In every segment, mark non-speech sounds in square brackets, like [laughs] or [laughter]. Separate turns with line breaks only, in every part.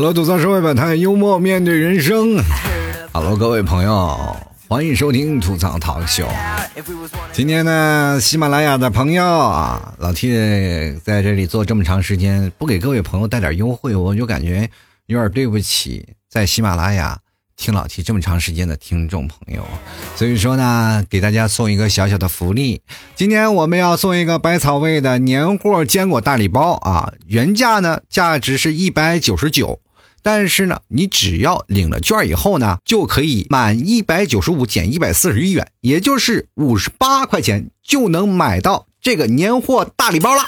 Hello，吐槽社会百态，幽默面对人生。Hello，各位朋友，欢迎收听吐槽 talk 秀。今天呢，喜马拉雅的朋友啊，老 T 在这里做这么长时间，不给各位朋友带点优惠，我就感觉有点对不起在喜马拉雅听老 T 这么长时间的听众朋友。所以说呢，给大家送一个小小的福利，今天我们要送一个百草味的年货坚果大礼包啊，原价呢价值是一百九十九。但是呢，你只要领了券以后呢，就可以满一百九十五减一百四十一元，也就是五十八块钱就能买到这个年货大礼包了。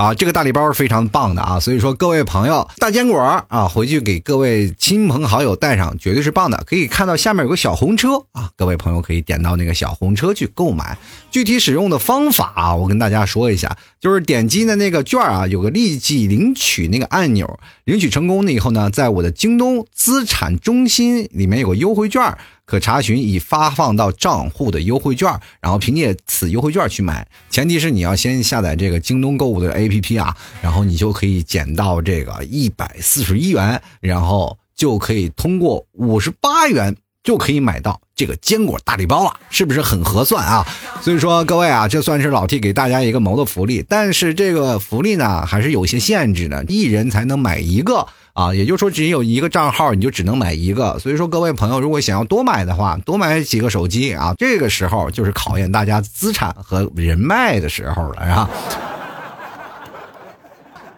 啊，这个大礼包是非常棒的啊，所以说各位朋友，大坚果啊，回去给各位亲朋好友带上，绝对是棒的。可以看到下面有个小红车啊，各位朋友可以点到那个小红车去购买。具体使用的方法啊，我跟大家说一下，就是点击的那个券啊，有个立即领取那个按钮，领取成功了以后呢，在我的京东资产中心里面有个优惠券。可查询已发放到账户的优惠券，然后凭借此优惠券去买。前提是你要先下载这个京东购物的 APP 啊，然后你就可以减到这个一百四十一元，然后就可以通过五十八元就可以买到这个坚果大礼包了，是不是很合算啊？所以说各位啊，这算是老 T 给大家一个谋的福利，但是这个福利呢还是有些限制的，一人才能买一个。啊，也就是说，只有一个账号，你就只能买一个。所以说，各位朋友，如果想要多买的话，多买几个手机啊，这个时候就是考验大家资产和人脉的时候了，是吧？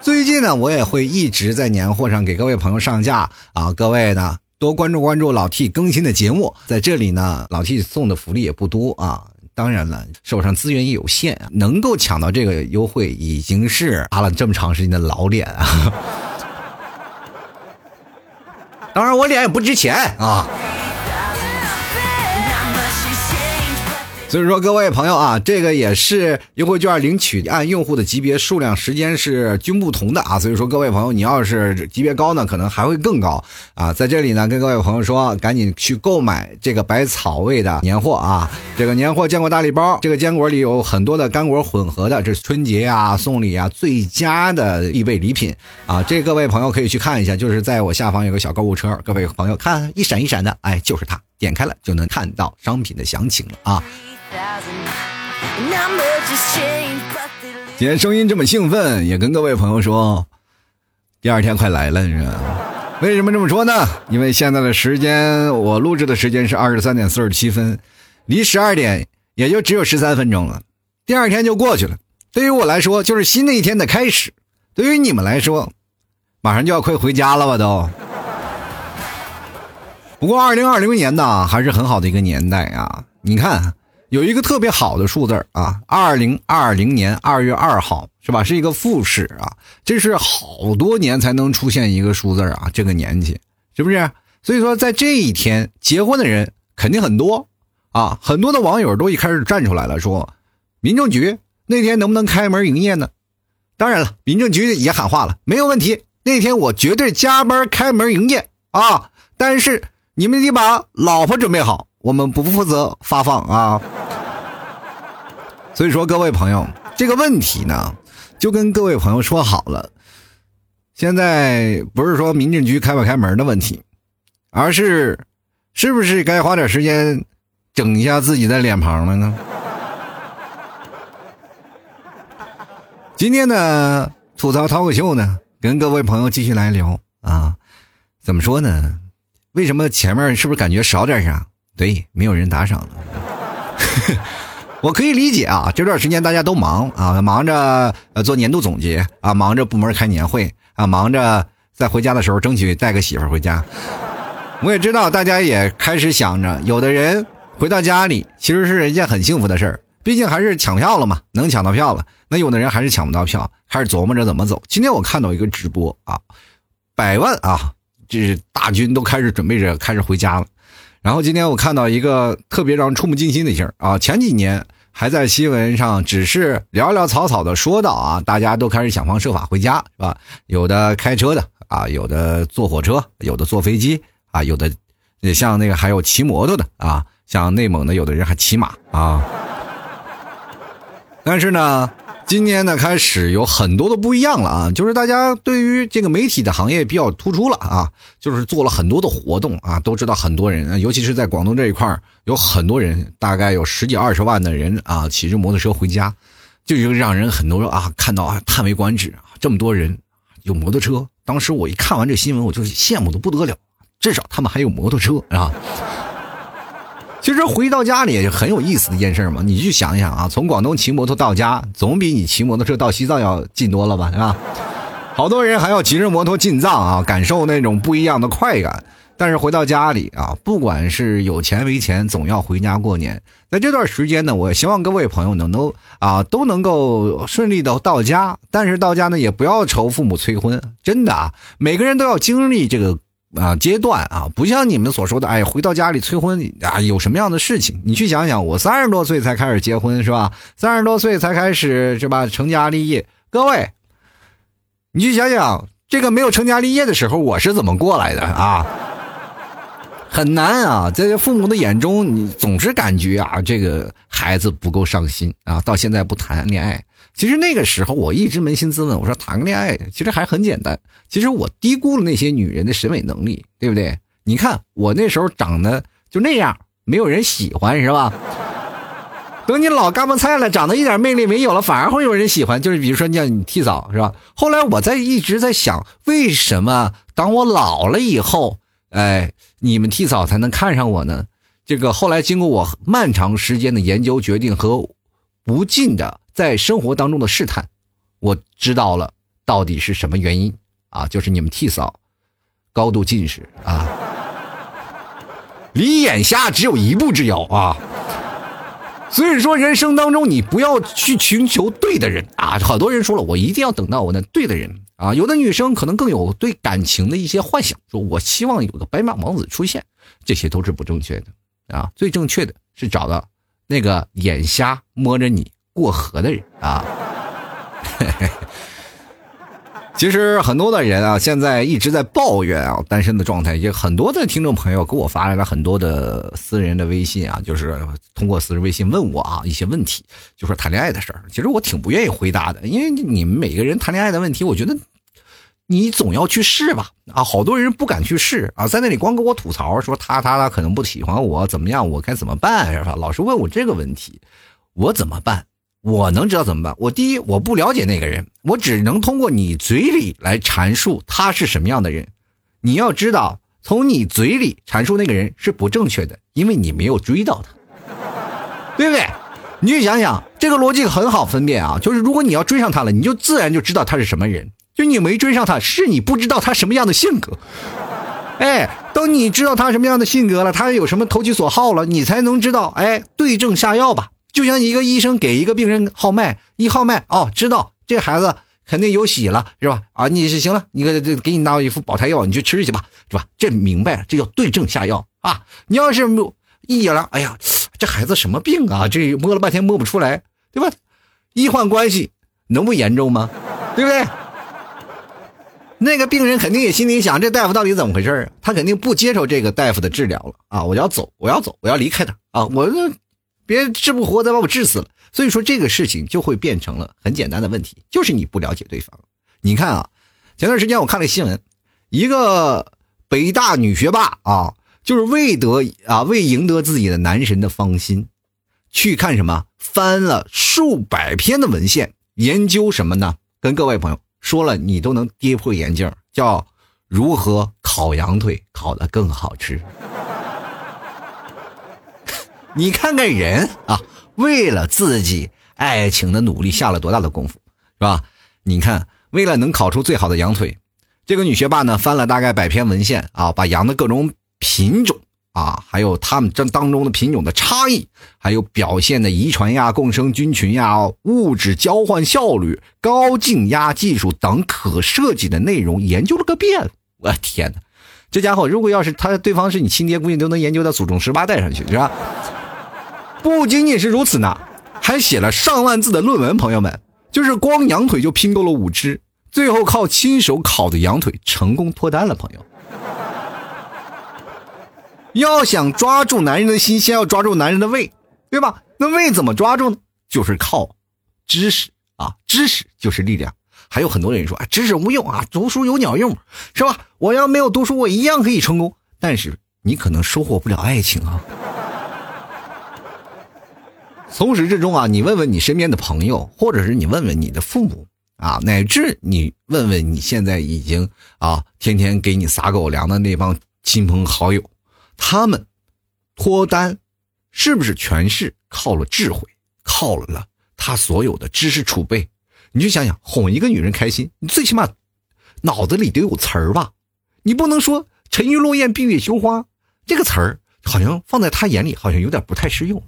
最近呢，我也会一直在年货上给各位朋友上架啊，各位呢多关注关注老 T 更新的节目。在这里呢，老 T 送的福利也不多啊，当然了，手上资源也有限，能够抢到这个优惠已经是拉了这么长时间的老脸啊。当然，我脸也不值钱啊。所以说，各位朋友啊，这个也是优惠券领取，按用户的级别、数量、时间是均不同的啊。所以说，各位朋友，你要是级别高呢，可能还会更高啊。在这里呢，跟各位朋友说，赶紧去购买这个百草味的年货啊。这个年货坚果大礼包，这个坚果里有很多的干果混合的，这是春节啊送礼啊最佳的必备礼品啊。这各位朋友可以去看一下，就是在我下方有个小购物车，各位朋友看一闪一闪的，哎，就是它，点开了就能看到商品的详情了啊。今天声音这么兴奋，也跟各位朋友说，第二天快来了，是吧？为什么这么说呢？因为现在的时间，我录制的时间是二十三点四十七分，离十二点也就只有十三分钟了，第二天就过去了。对于我来说，就是新的一天的开始；对于你们来说，马上就要快回家了吧？都。不过，二零二零年呢，还是很好的一个年代啊！你看。有一个特别好的数字啊，二零二零年二月二号是吧？是一个复始啊，这是好多年才能出现一个数字啊，这个年纪是不是？所以说在这一天结婚的人肯定很多啊，很多的网友都一开始站出来了，说民政局那天能不能开门营业呢？当然了，民政局也喊话了，没有问题，那天我绝对加班开门营业啊，但是你们得把老婆准备好。我们不负责发放啊，所以说各位朋友，这个问题呢，就跟各位朋友说好了，现在不是说民政局开不开门的问题，而是是不是该花点时间整一下自己的脸庞了呢？今天呢吐槽脱口秀呢，跟各位朋友继续来聊啊，怎么说呢？为什么前面是不是感觉少点啥？对，没有人打赏了，[laughs] 我可以理解啊。这段时间大家都忙啊，忙着呃做年度总结啊，忙着部门开年会啊，忙着在回家的时候争取带个媳妇回家。我也知道大家也开始想着，有的人回到家里其实是一件很幸福的事儿，毕竟还是抢票了嘛，能抢到票了。那有的人还是抢不到票，开始琢磨着怎么走。今天我看到一个直播啊，百万啊，这是大军都开始准备着开始回家了。然后今天我看到一个特别让人触目惊心的事儿啊！前几年还在新闻上只是寥寥草草的说到啊，大家都开始想方设法回家，是吧？有的开车的啊，有的坐火车，有的坐飞机啊，有的像那个还有骑摩托的啊，像内蒙的有的人还骑马啊。但是呢。今年呢，开始有很多的不一样了啊，就是大家对于这个媒体的行业比较突出了啊，就是做了很多的活动啊，都知道很多人，尤其是在广东这一块有很多人，大概有十几二十万的人啊，骑着摩托车回家，就让人很多啊看到啊叹为观止啊，这么多人有摩托车，当时我一看完这新闻，我就羡慕的不得了，至少他们还有摩托车啊。其实回到家里也很有意思的一件事嘛，你去想一想啊，从广东骑摩托到家，总比你骑摩托车到西藏要近多了吧，是吧？好多人还要骑着摩托进藏啊，感受那种不一样的快感。但是回到家里啊，不管是有钱没钱，总要回家过年。在这段时间呢，我希望各位朋友能都啊都能够顺利的到家。但是到家呢，也不要愁父母催婚，真的啊，每个人都要经历这个。啊，阶段啊，不像你们所说的，哎，回到家里催婚啊，有什么样的事情？你去想想，我三十多岁才开始结婚，是吧？三十多岁才开始，是吧？成家立业。各位，你去想想，这个没有成家立业的时候，我是怎么过来的啊？很难啊，在父母的眼中，你总是感觉啊，这个孩子不够上心啊，到现在不谈恋爱。其实那个时候，我一直扪心自问，我说谈个恋爱，其实还很简单。其实我低估了那些女人的审美能力，对不对？你看我那时候长得就那样，没有人喜欢，是吧？等你老干巴菜了，长得一点魅力没有了，反而会有人喜欢。就是比如说像你替嫂，是吧？后来我在一直在想，为什么当我老了以后，哎。你们替嫂才能看上我呢？这个后来经过我漫长时间的研究、决定和不尽的在生活当中的试探，我知道了到底是什么原因啊？就是你们替嫂高度近视啊，离眼瞎只有一步之遥啊。所以说，人生当中你不要去寻求对的人啊！好多人说了，我一定要等到我那对的人啊！有的女生可能更有对感情的一些幻想，说我希望有个白马王子出现，这些都是不正确的啊！最正确的是找到那个眼瞎摸着你过河的人啊！[laughs] 其实很多的人啊，现在一直在抱怨啊，单身的状态。也很多的听众朋友给我发来了很多的私人的微信啊，就是通过私人微信问我啊一些问题，就说谈恋爱的事儿。其实我挺不愿意回答的，因为你们每个人谈恋爱的问题，我觉得你总要去试吧。啊，好多人不敢去试啊，在那里光跟我吐槽说他他他可能不喜欢我，怎么样？我该怎么办？是吧？老是问我这个问题，我怎么办？我能知道怎么办？我第一，我不了解那个人，我只能通过你嘴里来阐述他是什么样的人。你要知道，从你嘴里阐述那个人是不正确的，因为你没有追到他，对不对？你去想想，这个逻辑很好分辨啊。就是如果你要追上他了，你就自然就知道他是什么人。就你没追上他，是你不知道他什么样的性格。哎，等你知道他什么样的性格了，他有什么投其所好了，你才能知道，哎，对症下药吧。就像一个医生给一个病人号脉，一号脉哦，知道这孩子肯定有喜了，是吧？啊，你是行了，你给这给你拿一副保胎药，你去吃去吧，是吧？这明白了，这叫对症下药啊！你要是一了，哎呀，这孩子什么病啊？这摸了半天摸不出来，对吧？医患关系能不严重吗？对不对？那个病人肯定也心里想，这大夫到底怎么回事啊？他肯定不接受这个大夫的治疗了啊！我要走，我要走，我要离开他啊！我。别治不活，再把我治死了。所以说这个事情就会变成了很简单的问题，就是你不了解对方。你看啊，前段时间我看了新闻，一个北大女学霸啊，就是为得啊为赢得自己的男神的芳心，去看什么，翻了数百篇的文献，研究什么呢？跟各位朋友说了，你都能跌破眼镜，叫如何烤羊腿烤得更好吃。[laughs] 你看看人啊，为了自己爱情的努力下了多大的功夫，是吧？你看，为了能烤出最好的羊腿，这个女学霸呢翻了大概百篇文献啊，把羊的各种品种啊，还有他们这当中的品种的差异，还有表现的遗传呀、共生菌群呀、物质交换效率、高静压技术等可设计的内容研究了个遍。我天哪，这家伙如果要是他对方是你亲爹，估计都能研究到祖宗十八代上去，是吧？不仅仅是如此呢，还写了上万字的论文。朋友们，就是光羊腿就拼够了五只，最后靠亲手烤的羊腿成功脱单了。朋友，要想抓住男人的心，先要抓住男人的胃，对吧？那胃怎么抓住呢？就是靠知识啊，知识就是力量。还有很多人说啊，知识无用啊，读书有鸟用，是吧？我要没有读书，我一样可以成功，但是你可能收获不了爱情啊。从始至终啊，你问问你身边的朋友，或者是你问问你的父母啊，乃至你问问你现在已经啊天天给你撒狗粮的那帮亲朋好友，他们脱单是不是全是靠了智慧，靠了他所有的知识储备？你就想想，哄一个女人开心，你最起码脑子里得有词儿吧？你不能说“沉鱼落雁，闭月羞花”这个词儿，好像放在他眼里好像有点不太适用。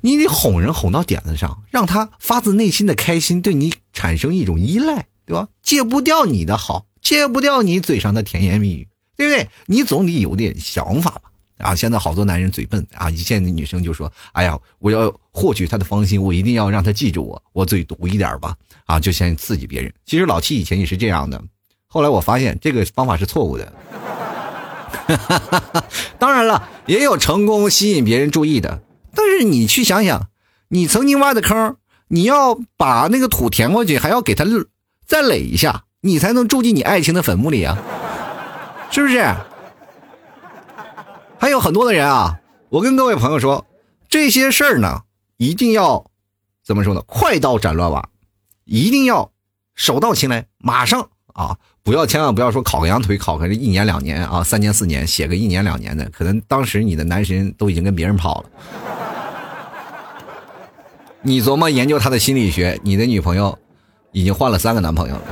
你得哄人哄到点子上，让他发自内心的开心，对你产生一种依赖，对吧？戒不掉你的好，戒不掉你嘴上的甜言蜜语，对不对？你总得有点想法吧？啊，现在好多男人嘴笨啊！现在女生就说：“哎呀，我要获取她的芳心，我一定要让她记住我，我嘴毒一点吧。”啊，就先刺激别人。其实老七以前也是这样的，后来我发现这个方法是错误的。[laughs] 当然了，也有成功吸引别人注意的。但是你去想想，你曾经挖的坑，你要把那个土填过去，还要给他再垒一下，你才能住进你爱情的坟墓里啊，是不是？还有很多的人啊，我跟各位朋友说，这些事儿呢，一定要怎么说呢？快刀斩乱麻，一定要手到擒来，马上啊！不要千万不要说烤个羊腿，烤个一年两年啊，三年四年，写个一年两年的，可能当时你的男神都已经跟别人跑了。你琢磨研究他的心理学，你的女朋友已经换了三个男朋友了。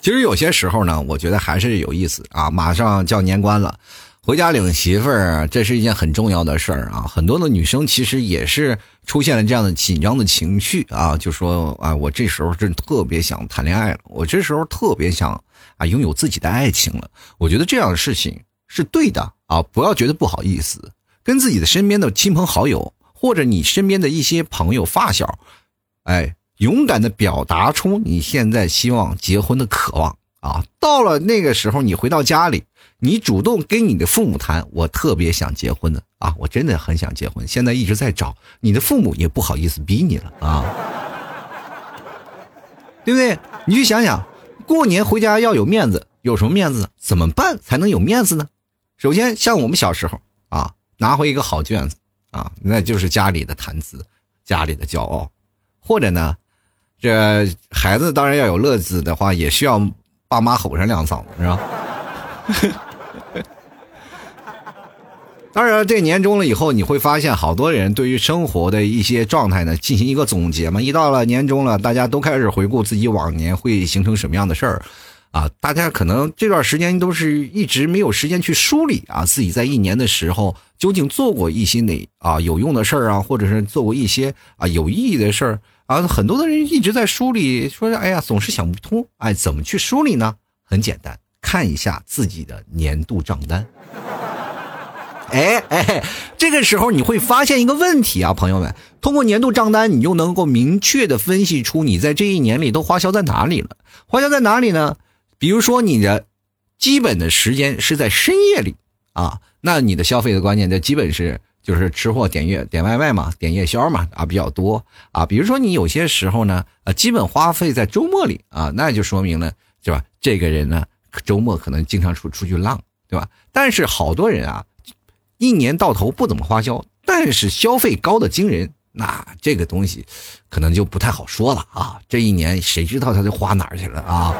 其实有些时候呢，我觉得还是有意思啊！马上叫年关了，回家领媳妇儿，这是一件很重要的事儿啊！很多的女生其实也是出现了这样的紧张的情绪啊，就说啊，我这时候真特别想谈恋爱了，我这时候特别想啊拥有自己的爱情了。我觉得这样的事情是对的啊，不要觉得不好意思，跟自己的身边的亲朋好友或者你身边的一些朋友发小，哎。勇敢的表达出你现在希望结婚的渴望啊！到了那个时候，你回到家里，你主动跟你的父母谈，我特别想结婚的啊！我真的很想结婚，现在一直在找，你的父母也不好意思逼你了啊，[laughs] 对不对？你去想想，过年回家要有面子，有什么面子？怎么办才能有面子呢？首先，像我们小时候啊，拿回一个好卷子啊，那就是家里的谈资，家里的骄傲，或者呢？这孩子当然要有乐子的话，也需要爸妈吼上两嗓子，是吧？[laughs] 当然，这年终了以后，你会发现好多人对于生活的一些状态呢进行一个总结嘛。一到了年终了，大家都开始回顾自己往年会形成什么样的事儿啊。大家可能这段时间都是一直没有时间去梳理啊，自己在一年的时候究竟做过一些哪啊有用的事儿啊，或者是做过一些啊有意义的事儿。啊，很多的人一直在梳理，说：“哎呀，总是想不通。”哎，怎么去梳理呢？很简单，看一下自己的年度账单。哎哎，这个时候你会发现一个问题啊，朋友们，通过年度账单，你就能够明确的分析出你在这一年里都花销在哪里了。花销在哪里呢？比如说你的基本的时间是在深夜里啊，那你的消费的观念就基本是。就是吃货点月点外卖嘛，点夜宵嘛啊比较多啊。比如说你有些时候呢，呃，基本花费在周末里啊，那就说明了是吧？这个人呢，周末可能经常出出去浪，对吧？但是好多人啊，一年到头不怎么花销，但是消费高的惊人，那这个东西可能就不太好说了啊。这一年谁知道他就花哪儿去了啊？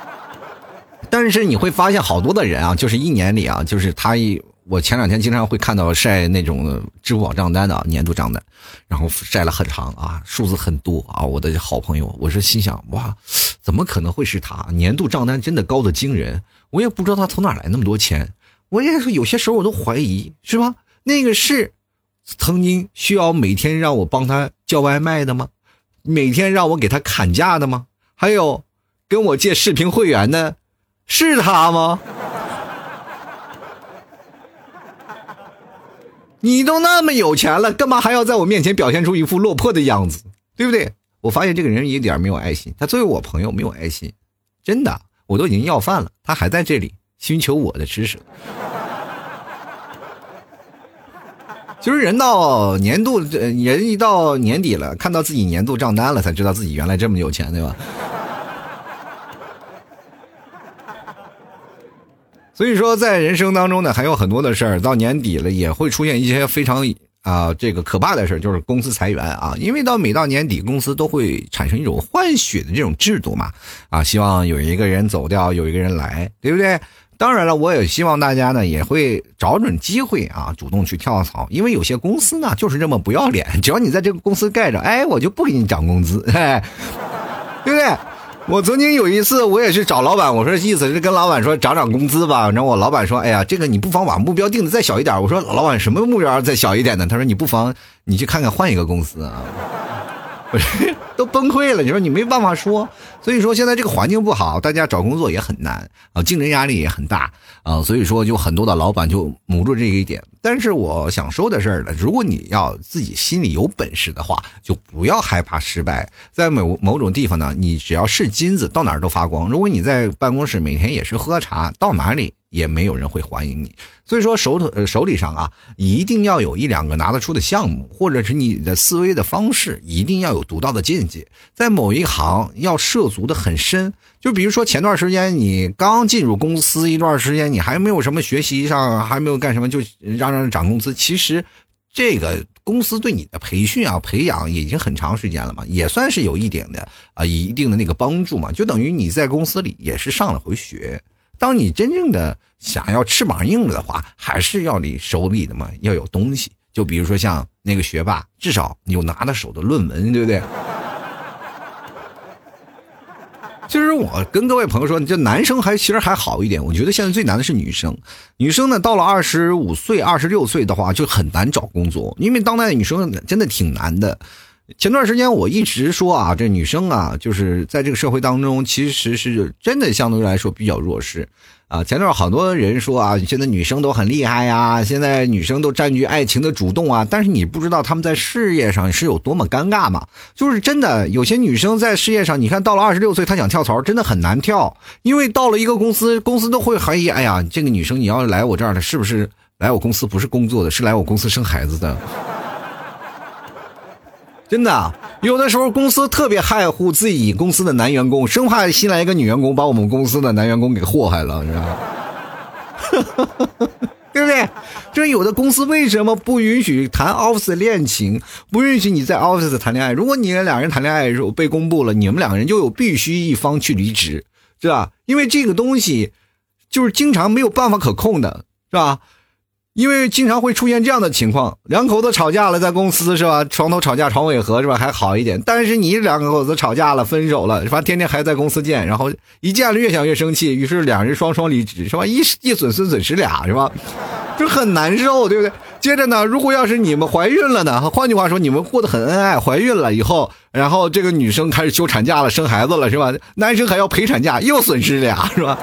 [laughs] 但是你会发现好多的人啊，就是一年里啊，就是他一。我前两天经常会看到晒那种支付宝账单的年度账单，然后晒了很长啊，数字很多啊。我的好朋友，我是心想哇，怎么可能会是他？年度账单真的高的惊人，我也不知道他从哪来那么多钱。我也是有些时候我都怀疑，是吧？那个是曾经需要每天让我帮他叫外卖的吗？每天让我给他砍价的吗？还有跟我借视频会员的，是他吗？你都那么有钱了，干嘛还要在我面前表现出一副落魄的样子，对不对？我发现这个人一点没有爱心，他作为我朋友没有爱心，真的，我都已经要饭了，他还在这里寻求我的支持。[laughs] 就是人到年度，人一到年底了，看到自己年度账单了，才知道自己原来这么有钱，对吧？所以说，在人生当中呢，还有很多的事儿，到年底了也会出现一些非常啊这个可怕的事儿，就是公司裁员啊。因为到每到年底，公司都会产生一种换血的这种制度嘛，啊，希望有一个人走掉，有一个人来，对不对？当然了，我也希望大家呢也会找准机会啊，主动去跳槽，因为有些公司呢就是这么不要脸，只要你在这个公司盖着，哎，我就不给你涨工资，哎，对不对？我曾经有一次，我也是找老板，我说意思是跟老板说涨涨工资吧。然后我老板说：“哎呀，这个你不妨把目标定的再小一点。”我说：“老板，什么目标再小一点呢？”他说：“你不妨你去看看换一个公司啊。”我说都崩溃了？你说你没办法说，所以说现在这个环境不好，大家找工作也很难啊，竞争压力也很大啊，所以说就很多的老板就捂住这一点。但是我想说的是呢，如果你要自己心里有本事的话，就不要害怕失败。在某某种地方呢，你只要是金子，到哪儿都发光。如果你在办公室每天也是喝茶，到哪里？也没有人会欢迎你，所以说手头手里上啊，一定要有一两个拿得出的项目，或者是你的思维的方式一定要有独到的见在某一行要涉足的很深。就比如说前段时间你刚进入公司一段时间，你还没有什么学习上，还没有干什么，就让人涨工资。其实这个公司对你的培训啊、培养已经很长时间了嘛，也算是有一点的啊一定的那个帮助嘛，就等于你在公司里也是上了回学。当你真正的想要翅膀硬了的话，还是要你手里的嘛要有东西。就比如说像那个学霸，至少你有拿得手的论文，对不对？其实我跟各位朋友说，这男生还其实还好一点。我觉得现在最难的是女生。女生呢，到了二十五岁、二十六岁的话，就很难找工作，因为当代女生真的挺难的。前段时间我一直说啊，这女生啊，就是在这个社会当中，其实是真的相对来说比较弱势啊。前段好多人说啊，现在女生都很厉害呀，现在女生都占据爱情的主动啊。但是你不知道她们在事业上是有多么尴尬嘛？就是真的有些女生在事业上，你看到了二十六岁，她想跳槽，真的很难跳，因为到了一个公司，公司都会怀疑，哎呀，这个女生你要来我这儿的，是不是来我公司不是工作的，是来我公司生孩子的？真的，有的时候公司特别害护自己公司的男员工，生怕新来一个女员工把我们公司的男员工给祸害了，是吧？[laughs] 对不对？这有的公司为什么不允许谈 office 恋情，不允许你在 office 谈恋爱？如果你们两人谈恋爱的时候被公布了，你们两个人就有必须一方去离职，是吧？因为这个东西就是经常没有办法可控的，是吧？因为经常会出现这样的情况，两口子吵架了，在公司是吧？床头吵架床尾和是吧？还好一点。但是你两口子吵架了，分手了是吧？天天还在公司见，然后一见了越想越生气，于是两人双双离职是吧？一一损损损失俩是吧？就很难受，对不对？接着呢，如果要是你们怀孕了呢？换句话说，你们过得很恩爱，怀孕了以后，然后这个女生开始休产假了，生孩子了是吧？男生还要陪产假，又损失俩是吧？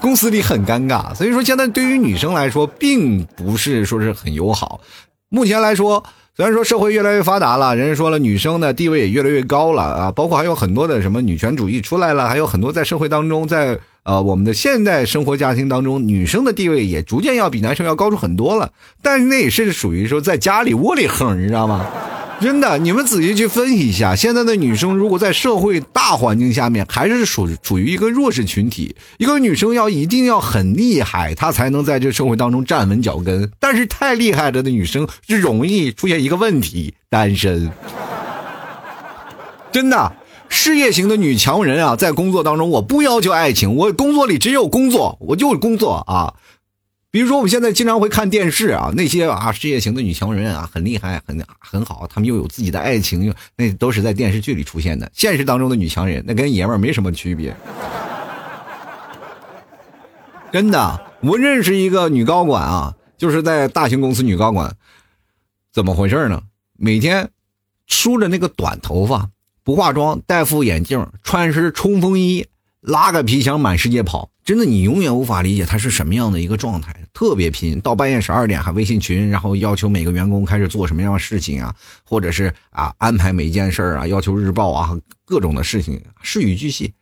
公司里很尴尬，所以说现在对于女生来说，并不是说是很友好。目前来说，虽然说社会越来越发达了，人家说了，女生的地位也越来越高了啊，包括还有很多的什么女权主义出来了，还有很多在社会当中，在呃我们的现代生活家庭当中，女生的地位也逐渐要比男生要高出很多了。但是那也是属于说在家里窝里横，你知道吗？[laughs] 真的，你们仔细去分析一下，现在的女生如果在社会大环境下面，还是属处于一个弱势群体。一个女生要一定要很厉害，她才能在这社会当中站稳脚跟。但是太厉害了的女生，是容易出现一个问题：单身。[laughs] 真的，事业型的女强人啊，在工作当中，我不要求爱情，我工作里只有工作，我就工作啊。比如说，我们现在经常会看电视啊，那些啊事业型的女强人啊，很厉害，很很好，她们又有自己的爱情，那都是在电视剧里出现的。现实当中的女强人，那跟爷们儿没什么区别。真的，我认识一个女高管啊，就是在大型公司女高管，怎么回事呢？每天梳着那个短头发，不化妆，戴副眼镜，穿身冲锋衣，拉个皮箱，满世界跑。真的，你永远无法理解他是什么样的一个状态，特别拼，到半夜十二点还微信群，然后要求每个员工开始做什么样的事情啊，或者是啊安排每一件事啊，要求日报啊，各种的事情，事无巨细，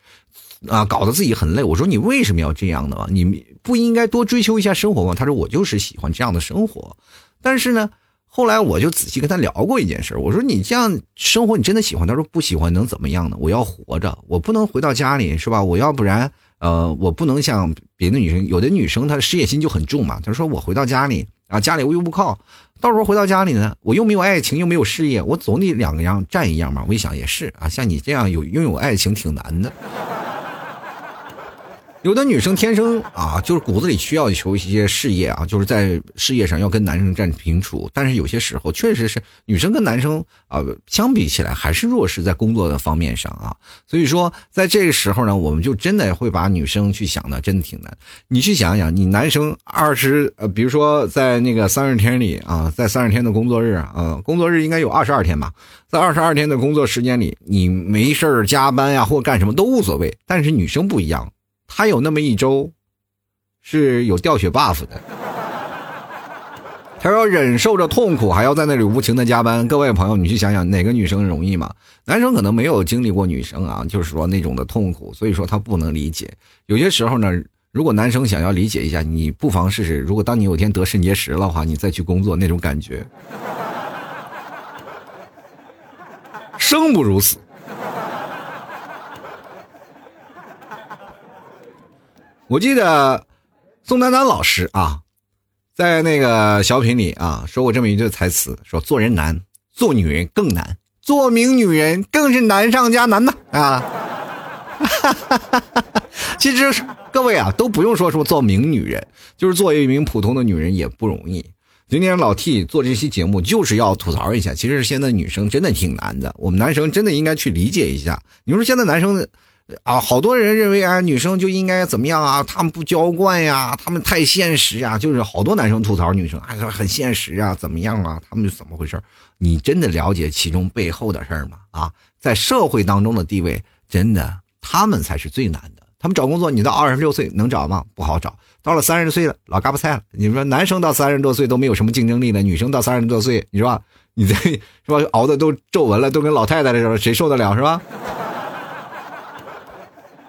啊，搞得自己很累。我说你为什么要这样的？你不应该多追求一下生活吗？他说我就是喜欢这样的生活。但是呢，后来我就仔细跟他聊过一件事，我说你这样生活你真的喜欢？他说不喜欢能怎么样呢？我要活着，我不能回到家里是吧？我要不然呃，我不能像别的女生，有的女生她的事业心就很重嘛。她说我回到家里啊，家里我又不靠，到时候回到家里呢，我又没有爱情，又没有事业，我总得两个样占一样嘛。我一想也是啊，像你这样有拥有爱情挺难的。有的女生天生啊，就是骨子里需要求一些事业啊，就是在事业上要跟男生站平处。但是有些时候确实是女生跟男生啊相比起来还是弱势在工作的方面上啊。所以说在这个时候呢，我们就真的会把女生去想的真的挺难。你去想想，你男生二十呃，比如说在那个三十天里啊，在三十天的工作日啊，工作日应该有二十二天吧，在二十二天的工作时间里，你没事加班呀或干什么都无所谓。但是女生不一样。他有那么一周，是有掉血 buff 的。他要忍受着痛苦，还要在那里无情的加班。各位朋友，你去想想，哪个女生容易吗？男生可能没有经历过女生啊，就是说那种的痛苦，所以说他不能理解。有些时候呢，如果男生想要理解一下，你不妨试试。如果当你有一天得肾结石的话，你再去工作那种感觉，生不如死。我记得宋丹丹老师啊，在那个小品里啊说过这么一句台词：说做人难，做女人更难，做名女人更是难上加难呐啊！[laughs] 其实各位啊都不用说说做名女人，就是做一名普通的女人也不容易。今天老 T 做这期节目就是要吐槽一下，其实现在女生真的挺难的，我们男生真的应该去理解一下。你说现在男生？啊，好多人认为啊，女生就应该怎么样啊？他们不娇惯呀，他们太现实呀。就是好多男生吐槽女生，哎，很现实啊，怎么样啊？他们是怎么回事？你真的了解其中背后的事儿吗？啊，在社会当中的地位，真的他们才是最难的。他们找工作，你到二十六岁能找吗？不好找。到了三十岁了，老嘎巴菜了。你说男生到三十多岁都没有什么竞争力了，女生到三十多岁，你说你这是吧？熬的都皱纹了，都跟老太太似的，谁受得了是吧？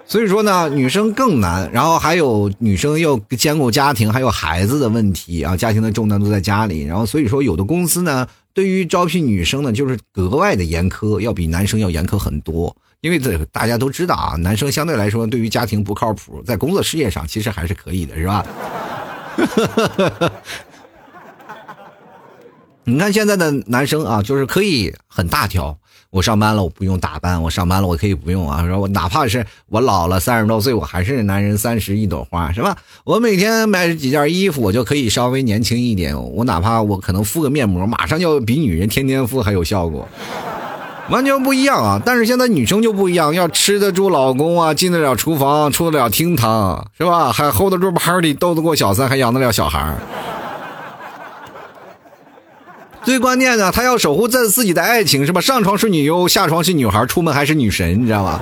所以说呢，女生更难，然后还有女生要兼顾家庭，还有孩子的问题啊，家庭的重担都在家里。然后所以说，有的公司呢，对于招聘女生呢，就是格外的严苛，要比男生要严苛很多。因为这大家都知道啊，男生相对来说对于家庭不靠谱，在工作事业上其实还是可以的，是吧？[laughs] 你看现在的男生啊，就是可以很大条。我上班了，我不用打扮。我上班了，我可以不用啊。说我哪怕是我老了三十多岁，我还是男人三十一朵花，是吧？我每天买几件衣服，我就可以稍微年轻一点。我哪怕我可能敷个面膜，马上就比女人天天敷还有效果，[laughs] 完全不一样啊！但是现在女生就不一样，要吃得住老公啊，进得了厨房，出得了厅堂，是吧？还 hold 得住 party，斗得过小三，还养得了小孩最关键的，他要守护自自己的爱情，是吧？上床是女优，下床是女孩，出门还是女神，你知道吗？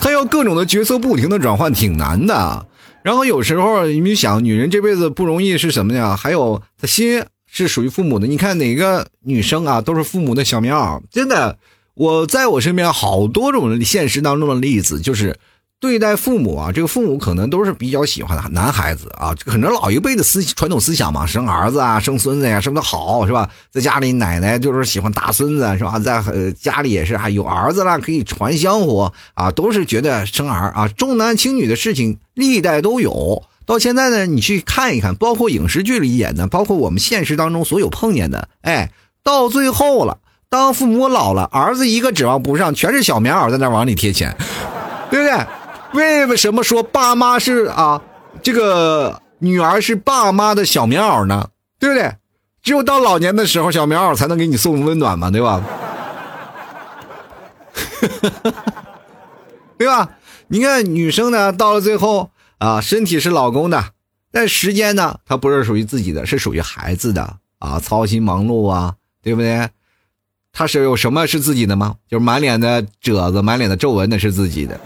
他要各种的角色不停的转换，挺难的。然后有时候你们想，女人这辈子不容易是什么呢？还有她心是属于父母的。你看哪个女生啊，都是父母的小棉袄。真的，我在我身边好多种现实当中的例子，就是。对待父母啊，这个父母可能都是比较喜欢男孩子啊，可能老一辈的思传统思想嘛，生儿子啊，生孙子呀，生的好是吧？在家里奶奶就是喜欢大孙子是吧？在呃家里也是啊有儿子了可以传香火啊，都是觉得生儿啊重男轻女的事情历代都有。到现在呢，你去看一看，包括影视剧里演的，包括我们现实当中所有碰见的，哎，到最后了，当父母老了，儿子一个指望不上，全是小棉袄在那往里贴钱，对不对？为什么说爸妈是啊？这个女儿是爸妈的小棉袄呢？对不对？只有到老年的时候，小棉袄才能给你送温暖嘛，对吧？[laughs] 对吧？你看女生呢，到了最后啊，身体是老公的，但时间呢，她不是属于自己的，是属于孩子的啊，操心忙碌啊，对不对？她是有什么是自己的吗？就是满脸的褶子、满脸的皱纹，那是自己的。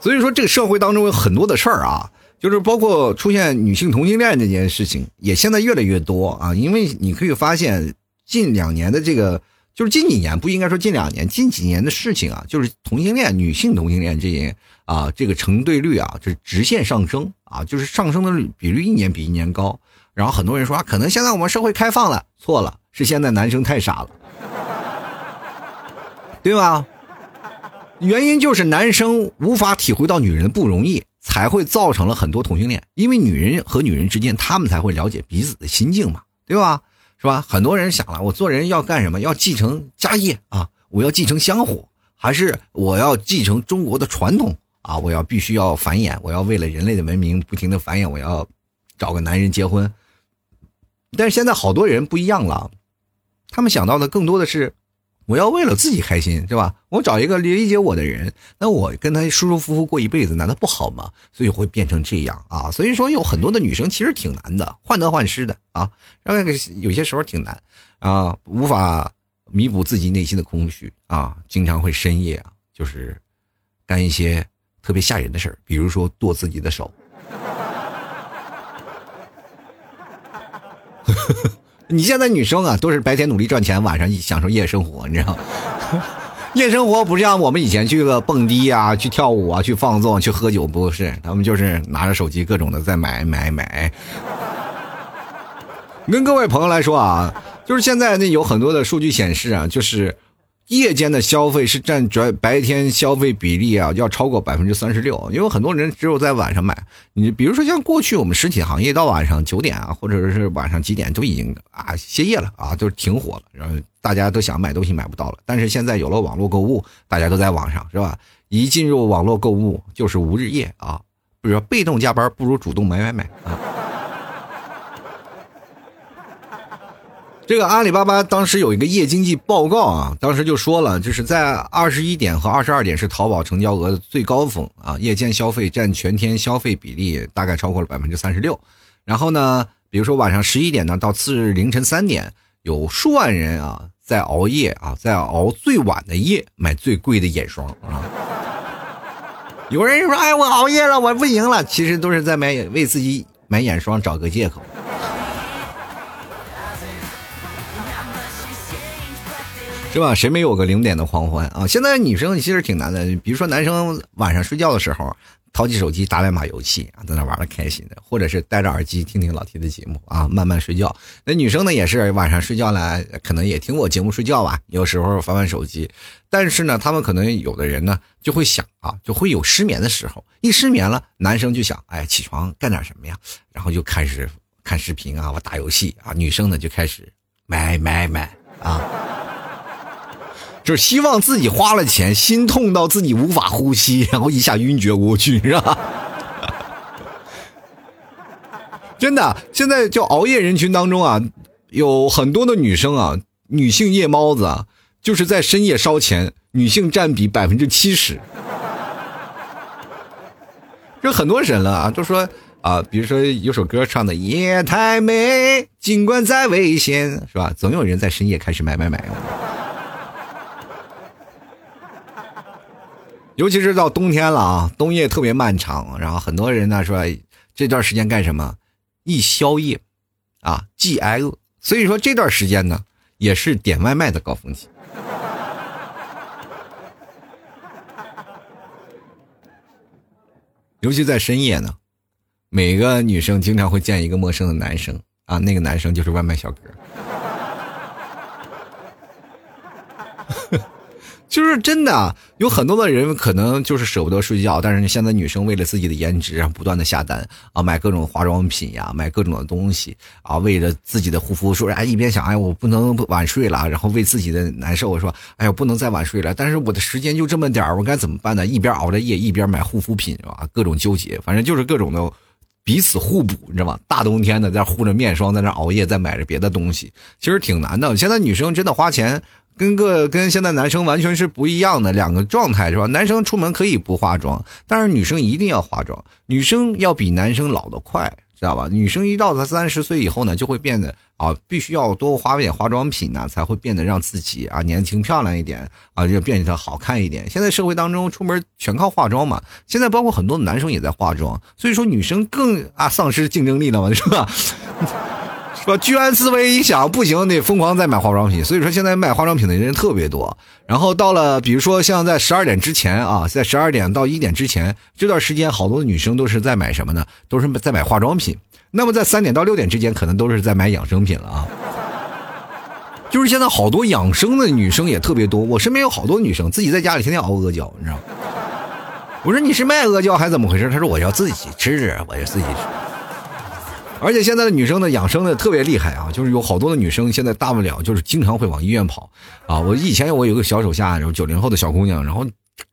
所以说，这个社会当中有很多的事儿啊，就是包括出现女性同性恋这件事情，也现在越来越多啊。因为你可以发现，近两年的这个，就是近几年不应该说近两年，近几年的事情啊，就是同性恋、女性同性恋这些啊，这个成对率啊，就是直线上升啊，就是上升的比率一年比一年高。然后很多人说啊，可能现在我们社会开放了，错了，是现在男生太傻了，对吧？原因就是男生无法体会到女人的不容易，才会造成了很多同性恋。因为女人和女人之间，他们才会了解彼此的心境嘛，对吧？是吧？很多人想了，我做人要干什么？要继承家业啊，我要继承香火，还是我要继承中国的传统啊？我要必须要繁衍，我要为了人类的文明不停的繁衍，我要找个男人结婚。但是现在好多人不一样了，他们想到的更多的是，我要为了自己开心，是吧？我找一个理解我的人，那我跟他舒舒服服过一辈子，难道不好吗？所以会变成这样啊！所以说有很多的女生其实挺难的，患得患失的啊，让有些时候挺难啊，无法弥补自己内心的空虚啊，经常会深夜啊，就是干一些特别吓人的事儿，比如说剁自己的手。[laughs] 你现在女生啊，都是白天努力赚钱，晚上享受夜生活，你知道？[laughs] 夜生活不像我们以前去个蹦迪啊，去跳舞啊，去放纵，去喝酒，不是，他们就是拿着手机各种的在买买买。跟各位朋友来说啊，就是现在那有很多的数据显示啊，就是。夜间的消费是占白白天消费比例啊，要超过百分之三十六。因为很多人只有在晚上买。你比如说像过去我们实体行业到晚上九点啊，或者是晚上几点都已经啊歇业了啊，都挺火了。然后大家都想买东西买不到了。但是现在有了网络购物，大家都在网上是吧？一进入网络购物就是无日夜啊，比如说被动加班不如主动买买买啊。这个阿里巴巴当时有一个夜经济报告啊，当时就说了，就是在二十一点和二十二点是淘宝成交额的最高峰啊，夜间消费占全天消费比例大概超过了百分之三十六。然后呢，比如说晚上十一点呢到次日凌晨三点，有数万人啊在熬夜啊，在熬最晚的夜买最贵的眼霜啊。有人说：“哎，我熬夜了，我不行了。”其实都是在买为自己买眼霜找个借口。是吧？谁没有个零点的狂欢啊？现在女生其实挺难的，比如说男生晚上睡觉的时候，掏起手机打两把游戏啊，在那玩的开心的，或者是戴着耳机听听老 T 的节目啊，慢慢睡觉。那女生呢，也是晚上睡觉了，可能也听我节目睡觉吧，有时候翻翻手机。但是呢，他们可能有的人呢，就会想啊，就会有失眠的时候。一失眠了，男生就想，哎，起床干点什么呀？然后就开始看视频啊，我打游戏啊。女生呢，就开始买买买啊。就是希望自己花了钱，心痛到自己无法呼吸，[laughs] 然后一下晕厥过去，[laughs] 是吧？真的，现在就熬夜人群当中啊，有很多的女生啊，女性夜猫子啊，就是在深夜烧钱，女性占比百分之七十。这很多人了啊，都说啊，比如说有首歌唱的夜太美，尽管再危险，是吧？总有人在深夜开始买买买。尤其是到冬天了啊，冬夜特别漫长，然后很多人呢说这段时间干什么？一宵夜，啊，既挨饿。所以说这段时间呢，也是点外卖的高峰期。[laughs] 尤其在深夜呢，每个女生经常会见一个陌生的男生啊，那个男生就是外卖小哥。就是真的，有很多的人可能就是舍不得睡觉，但是现在女生为了自己的颜值啊，不断的下单啊，买各种化妆品呀，买各种的东西啊，为了自己的护肤，说哎一边想哎我不能晚睡了，然后为自己的难受，我说哎呀不能再晚睡了，但是我的时间就这么点我该怎么办呢？一边熬着夜，一边买护肤品啊，各种纠结，反正就是各种的彼此互补，你知道吗？大冬天的在护着面霜，在那熬夜，在买着别的东西，其实挺难的。现在女生真的花钱。跟个跟现在男生完全是不一样的两个状态，是吧？男生出门可以不化妆，但是女生一定要化妆。女生要比男生老得快，知道吧？女生一到她三十岁以后呢，就会变得啊，必须要多花点化妆品呢，才会变得让自己啊年轻漂亮一点啊，就变得好看一点。现在社会当中出门全靠化妆嘛，现在包括很多男生也在化妆，所以说女生更啊丧失竞争力了嘛，是吧？说？居安思危一想，不行，得疯狂再买化妆品。所以说现在卖化妆品的人特别多。然后到了，比如说像在十二点之前啊，在十二点到一点之前这段时间，好多女生都是在买什么呢？都是在买化妆品。那么在三点到六点之间，可能都是在买养生品了啊。就是现在好多养生的女生也特别多，我身边有好多女生自己在家里天天熬阿胶，你知道吗？我说你是卖阿胶还是怎么回事？她说我要自己吃，我要自己吃。而且现在的女生呢养生的特别厉害啊，就是有好多的女生现在大不了就是经常会往医院跑啊。我以前我有个小手下，然后九零后的小姑娘，然后。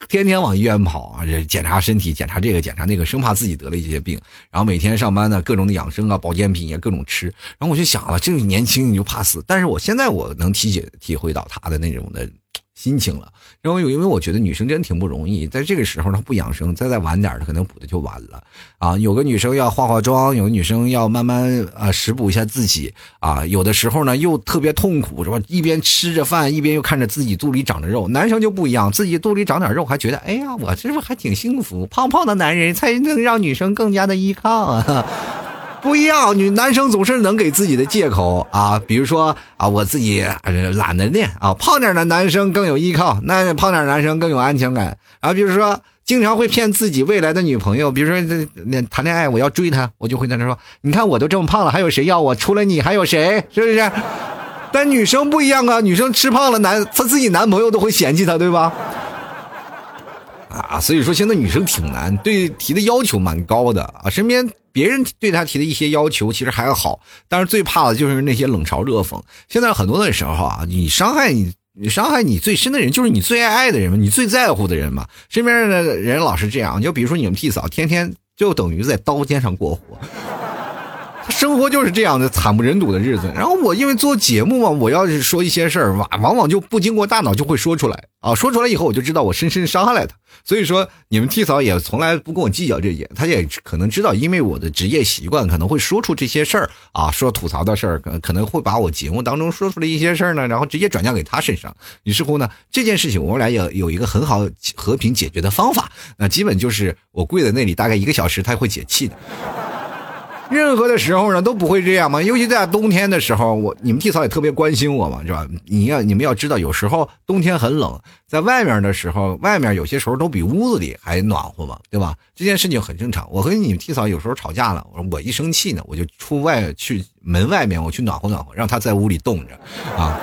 天天往医院跑啊，这检查身体，检查这个，检查那个，生怕自己得了一些病。然后每天上班呢，各种的养生啊，保健品也各种吃。然后我就想了，这个年轻你就怕死。但是我现在我能体解体会到他的那种的。心情了，然后因为我觉得女生真挺不容易，在这个时候她不养生，再再晚点她可能补的就晚了啊。有个女生要化化妆，有个女生要慢慢啊食补一下自己啊。有的时候呢又特别痛苦，是吧？一边吃着饭，一边又看着自己肚里长着肉。男生就不一样，自己肚里长点肉还觉得哎呀，我这不是还挺幸福？胖胖的男人才能让女生更加的依靠啊。不一样，女男生总是能给自己的借口啊，比如说啊，我自己懒得练啊，胖点的男生更有依靠，那胖点男生更有安全感啊。比如说，经常会骗自己未来的女朋友，比如说这那谈恋爱，我要追她，我就会在那说，你看我都这么胖了，还有谁要我？除了你还有谁？是不是？但女生不一样啊，女生吃胖了，男她自己男朋友都会嫌弃她，对吧？啊，所以说现在女生挺难，对提的要求蛮高的啊，身边。别人对她提的一些要求其实还好，但是最怕的就是那些冷嘲热讽。现在很多的时候啊，你伤害你、你伤害你最深的人，就是你最爱爱的人嘛，你最在乎的人嘛。身边的人老是这样，就比如说你们替嫂，天天就等于在刀尖上过活。生活就是这样的惨不忍睹的日子。然后我因为做节目嘛，我要是说一些事儿，往往往就不经过大脑就会说出来啊。说出来以后，我就知道我深深伤害了他。所以说，你们替嫂也从来不跟我计较这些，他也可能知道，因为我的职业习惯，可能会说出这些事儿啊，说吐槽的事儿，可可能会把我节目当中说出的一些事儿呢，然后直接转嫁给他身上。于是乎呢，这件事情我们俩也有一个很好和平解决的方法，那基本就是我跪在那里大概一个小时，他会解气的。任何的时候呢都不会这样嘛，尤其在冬天的时候，我你们替嫂也特别关心我嘛，是吧？你要你们要知道，有时候冬天很冷，在外面的时候，外面有些时候都比屋子里还暖和嘛，对吧？这件事情很正常。我和你们替嫂有时候吵架了，我说我一生气呢，我就出外去门外面，我去暖和暖和，让他在屋里冻着，啊，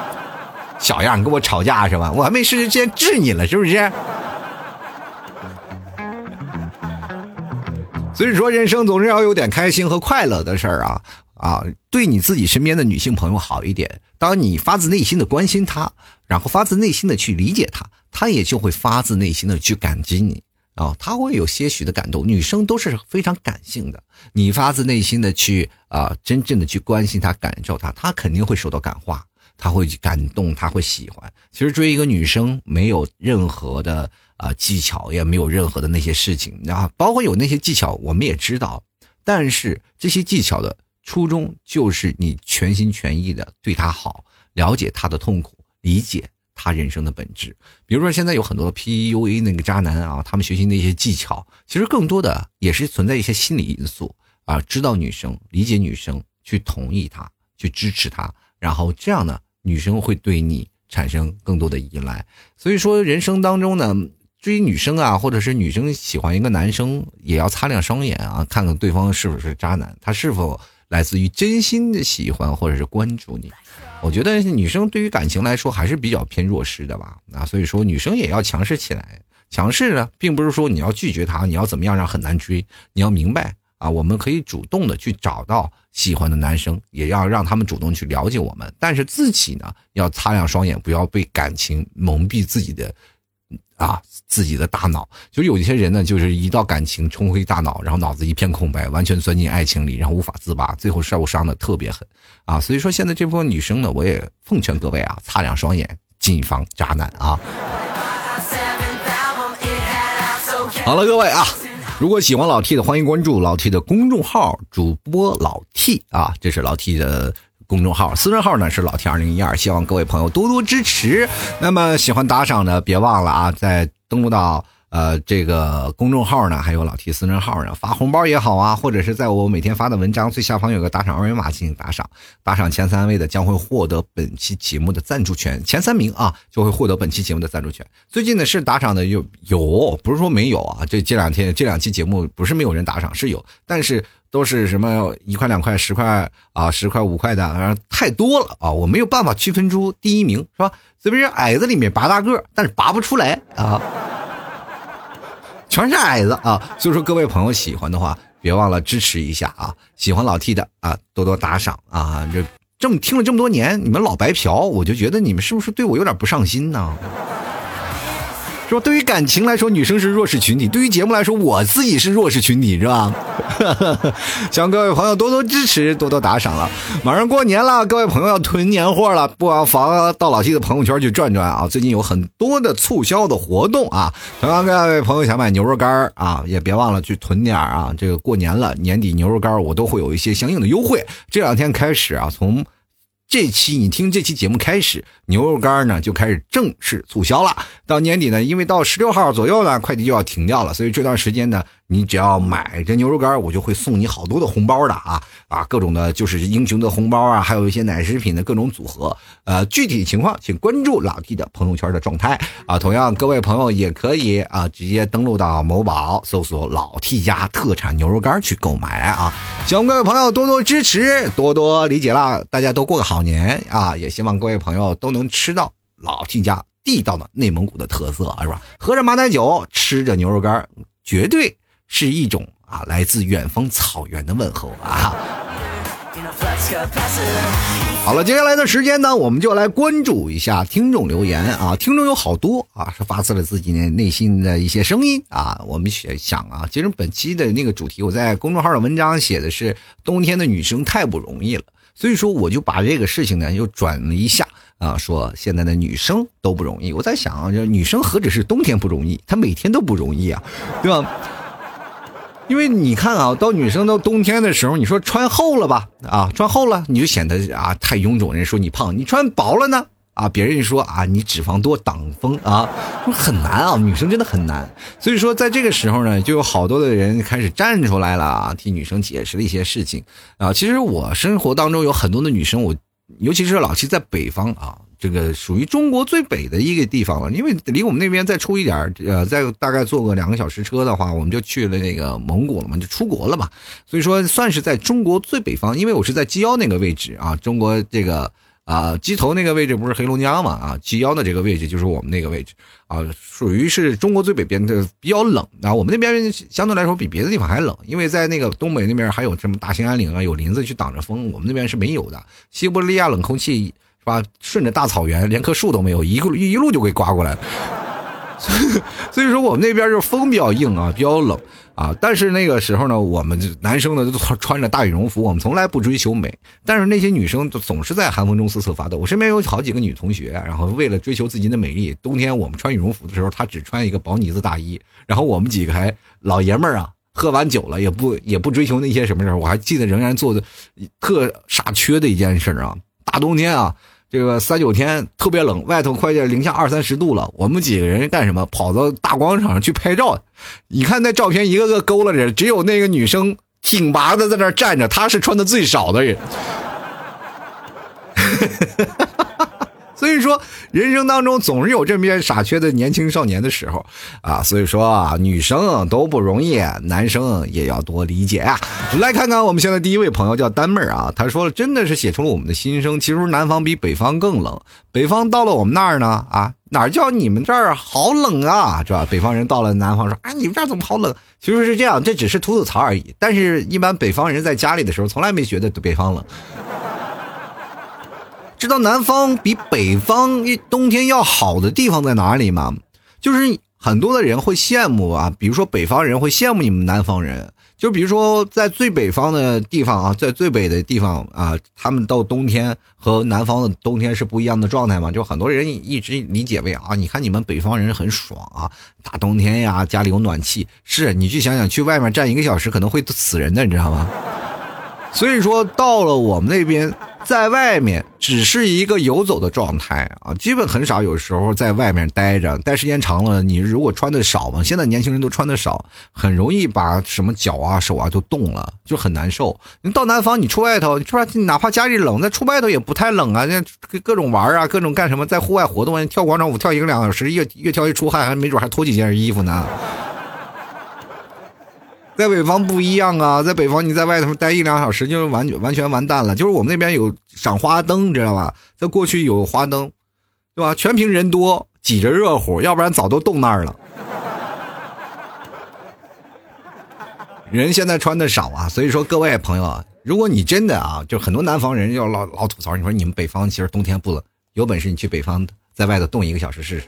小样，你跟我吵架是吧？我还没时间治你了，是不是？所以说，人生总是要有点开心和快乐的事儿啊啊！对你自己身边的女性朋友好一点，当你发自内心的关心她，然后发自内心的去理解她，她也就会发自内心的去感激你啊，她会有些许的感动。女生都是非常感性的，你发自内心的去啊，真正的去关心她、感受她，她肯定会受到感化，她会感动，她会喜欢。其实追一个女生没有任何的。啊，技巧也没有任何的那些事情啊，包括有那些技巧，我们也知道，但是这些技巧的初衷就是你全心全意的对他好，了解他的痛苦，理解他人生的本质。比如说现在有很多 PUA 那个渣男啊，他们学习那些技巧，其实更多的也是存在一些心理因素啊，知道女生，理解女生，去同意她，去支持她，然后这样呢，女生会对你产生更多的依赖。所以说，人生当中呢。追女生啊，或者是女生喜欢一个男生，也要擦亮双眼啊，看看对方是不是渣男，他是否来自于真心的喜欢或者是关注你。我觉得女生对于感情来说还是比较偏弱势的吧，啊，所以说女生也要强势起来。强势呢，并不是说你要拒绝他，你要怎么样让很难追，你要明白啊，我们可以主动的去找到喜欢的男生，也要让他们主动去了解我们，但是自己呢要擦亮双眼，不要被感情蒙蔽自己的。啊，自己的大脑，就有一些人呢，就是一到感情冲回大脑，然后脑子一片空白，完全钻进爱情里，然后无法自拔，最后受伤的特别狠啊！所以说，现在这部分女生呢，我也奉劝各位啊，擦亮双眼，谨防渣男啊！好了，各位啊，如果喜欢老 T 的，欢迎关注老 T 的公众号，主播老 T 啊，这是老 T 的。公众号、私人号呢是老 T 二零一二，希望各位朋友多多支持。那么喜欢打赏的，别忘了啊，在登录到呃这个公众号呢，还有老 T 私人号呢，发红包也好啊，或者是在我每天发的文章最下方有个打赏二维码进行打赏，打赏前三位的将会获得本期节目的赞助权，前三名啊就会获得本期节目的赞助权。最近呢是打赏的有有，不是说没有啊，这这两天这两期节目不是没有人打赏，是有，但是。都是什么一块两块十块啊十块五块的，太多了啊！我没有办法区分出第一名，是吧？这边矮子里面拔大个，但是拔不出来啊，全是矮子啊！所以说各位朋友喜欢的话，别忘了支持一下啊！喜欢老 T 的啊，多多打赏啊！这这么听了这么多年，你们老白嫖，我就觉得你们是不是对我有点不上心呢？说对于感情来说，女生是弱势群体；对于节目来说，我自己是弱势群体，是吧？[laughs] 希望各位朋友多多支持，多多打赏了。马上过年了，各位朋友要囤年货了，不妨到老 T 的朋友圈去转转啊！最近有很多的促销的活动啊。同样，各位朋友想买牛肉干啊，也别忘了去囤点啊。这个过年了，年底牛肉干我都会有一些相应的优惠。这两天开始啊，从这期你听这期节目开始。牛肉干呢就开始正式促销了，到年底呢，因为到十六号左右呢，快递就要停掉了，所以这段时间呢，你只要买这牛肉干，我就会送你好多的红包的啊啊，各种的就是英雄的红包啊，还有一些奶食品的各种组合。呃，具体情况请关注老 T 的朋友圈的状态啊。同样，各位朋友也可以啊，直接登录到某宝搜索老 T 家特产牛肉干去购买啊。希望各位朋友多多支持，多多理解啦，大家都过个好年啊！也希望各位朋友都能。吃到老 T 家地道的内蒙古的特色是吧？喝着马奶酒，吃着牛肉干，绝对是一种啊来自远方草原的问候啊！好了，接下来的时间呢，我们就来关注一下听众留言啊。听众有好多啊，是发自了自己内心的一些声音啊。我们想啊，其实本期的那个主题，我在公众号的文章写的是冬天的女生太不容易了，所以说我就把这个事情呢又转了一下。啊，说现在的女生都不容易。我在想啊，这女生何止是冬天不容易，她每天都不容易啊，对吧？因为你看啊，到女生到冬天的时候，你说穿厚了吧，啊，穿厚了你就显得啊太臃肿，人说你胖；你穿薄了呢，啊，别人说啊你脂肪多挡风啊，很难啊，女生真的很难。所以说在这个时候呢，就有好多的人开始站出来了啊，替女生解释了一些事情啊。其实我生活当中有很多的女生，我。尤其是老七在北方啊，这个属于中国最北的一个地方了。因为离我们那边再出一点呃，再大概坐个两个小时车的话，我们就去了那个蒙古了嘛，就出国了嘛。所以说算是在中国最北方，因为我是在鸡腰那个位置啊，中国这个。啊，鸡头那个位置不是黑龙江嘛？啊，鸡腰的这个位置就是我们那个位置啊，属于是中国最北边的，比较冷啊。我们那边相对来说比别的地方还冷，因为在那个东北那边还有什么大兴安岭啊，有林子去挡着风，我们那边是没有的。西伯利亚冷空气是吧？顺着大草原，连棵树都没有，一路一路就给刮过来了。[laughs] 所以说我们那边就风比较硬啊，比较冷。啊！但是那个时候呢，我们男生呢都穿着大羽绒服，我们从来不追求美。但是那些女生总是在寒风中瑟瑟发抖。我身边有好几个女同学，然后为了追求自己的美丽，冬天我们穿羽绒服的时候，她只穿一个薄呢子大衣。然后我们几个还老爷们儿啊，喝完酒了也不也不追求那些什么事儿。我还记得仍然做的特傻缺的一件事啊，大冬天啊。这个三九天特别冷，外头快零下二三十度了。我们几个人干什么？跑到大广场上去拍照。你看那照片，一个个勾勒着，只有那个女生挺拔的在那站着，她是穿的最少的人。[laughs] 所以说，人生当中总是有这么些傻缺的年轻少年的时候啊。所以说啊，女生都不容易，男生也要多理解啊。来看看我们现在第一位朋友叫丹妹儿啊，他说了，真的是写出了我们的心声。其实南方比北方更冷，北方到了我们那儿呢啊，哪叫你们这儿好冷啊，是吧？北方人到了南方说，啊，你们这儿怎么好冷？其实是这样，这只是吐吐槽而已。但是，一般北方人在家里的时候，从来没觉得北方冷。知道南方比北方冬天要好的地方在哪里吗？就是很多的人会羡慕啊，比如说北方人会羡慕你们南方人，就比如说在最北方的地方啊，在最北的地方啊，他们到冬天和南方的冬天是不一样的状态嘛。就很多人一直理解为啊，你看你们北方人很爽啊，大冬天呀，家里有暖气，是你去想想，去外面站一个小时可能会死人的，你知道吗？所以说到了我们那边。在外面只是一个游走的状态啊，基本很少有时候在外面待着，待时间长了，你如果穿的少嘛，现在年轻人都穿的少，很容易把什么脚啊、手啊都冻了，就很难受。你到南方，你出外头，是吧？哪怕家里冷，那出外头也不太冷啊，那各种玩啊，各种干什么，在户外活动，跳广场舞跳一个两个小时，越越跳越出汗，还没准还脱几件衣服呢。在北方不一样啊，在北方你在外头待一两小时就完完全完蛋了。就是我们那边有赏花灯，知道吧？在过去有花灯，对吧？全凭人多挤着热乎，要不然早都冻那儿了。人现在穿的少啊，所以说各位朋友啊，如果你真的啊，就很多南方人要老老吐槽，你说你们北方其实冬天不冷，有本事你去北方，在外头冻一个小时试试。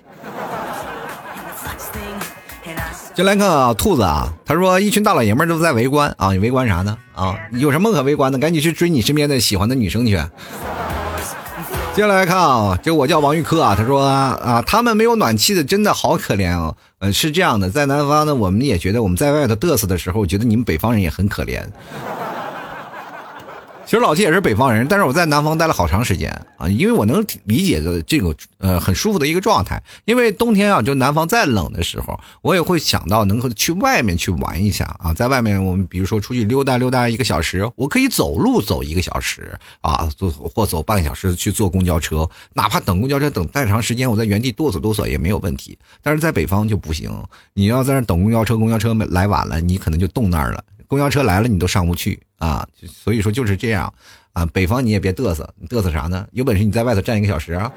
就来看啊，兔子啊，他说一群大老爷们都在围观啊，你围观啥呢？啊，有什么可围观的？赶紧去追你身边的喜欢的女生去。接下来看啊，这我叫王玉科啊，他说啊，他们没有暖气的真的好可怜哦。呃，是这样的，在南方呢，我们也觉得我们在外头嘚瑟的时候，觉得你们北方人也很可怜。其实老七也是北方人，但是我在南方待了好长时间啊，因为我能理解的这个呃很舒服的一个状态。因为冬天啊，就南方再冷的时候，我也会想到能够去外面去玩一下啊，在外面我们比如说出去溜达溜达一个小时，我可以走路走一个小时啊，坐或走半个小时去坐公交车，哪怕等公交车等太长时间，我在原地哆嗦哆嗦也没有问题。但是在北方就不行，你要在那等公交车，公交车来晚了，你可能就冻那儿了。公交车来了，你都上不去啊！所以说就是这样啊。北方你也别嘚瑟，你嘚瑟啥呢？有本事你在外头站一个小时啊！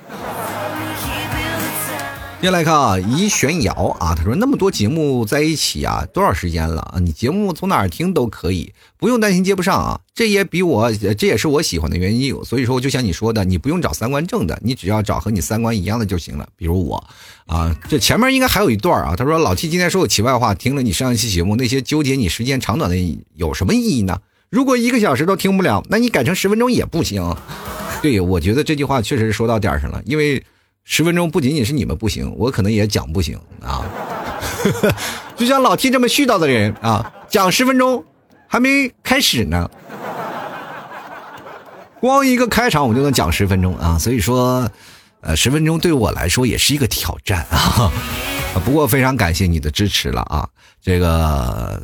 接下来看啊，宜玄瑶啊，他说那么多节目在一起啊，多少时间了啊？你节目从哪儿听都可以，不用担心接不上啊。这也比我，这也是我喜欢的原因。所以说，就像你说的，你不用找三观正的，你只要找和你三观一样的就行了。比如我啊，这前面应该还有一段啊。他说老七今天说我题外话，听了你上一期节目，那些纠结你时间长短的有什么意义呢？如果一个小时都听不了，那你改成十分钟也不行。对，我觉得这句话确实说到点上了，因为。十分钟不仅仅是你们不行，我可能也讲不行啊。[laughs] 就像老 T 这么絮叨的人啊，讲十分钟还没开始呢，光一个开场我就能讲十分钟啊。所以说，呃，十分钟对我来说也是一个挑战啊。不过非常感谢你的支持了啊，这个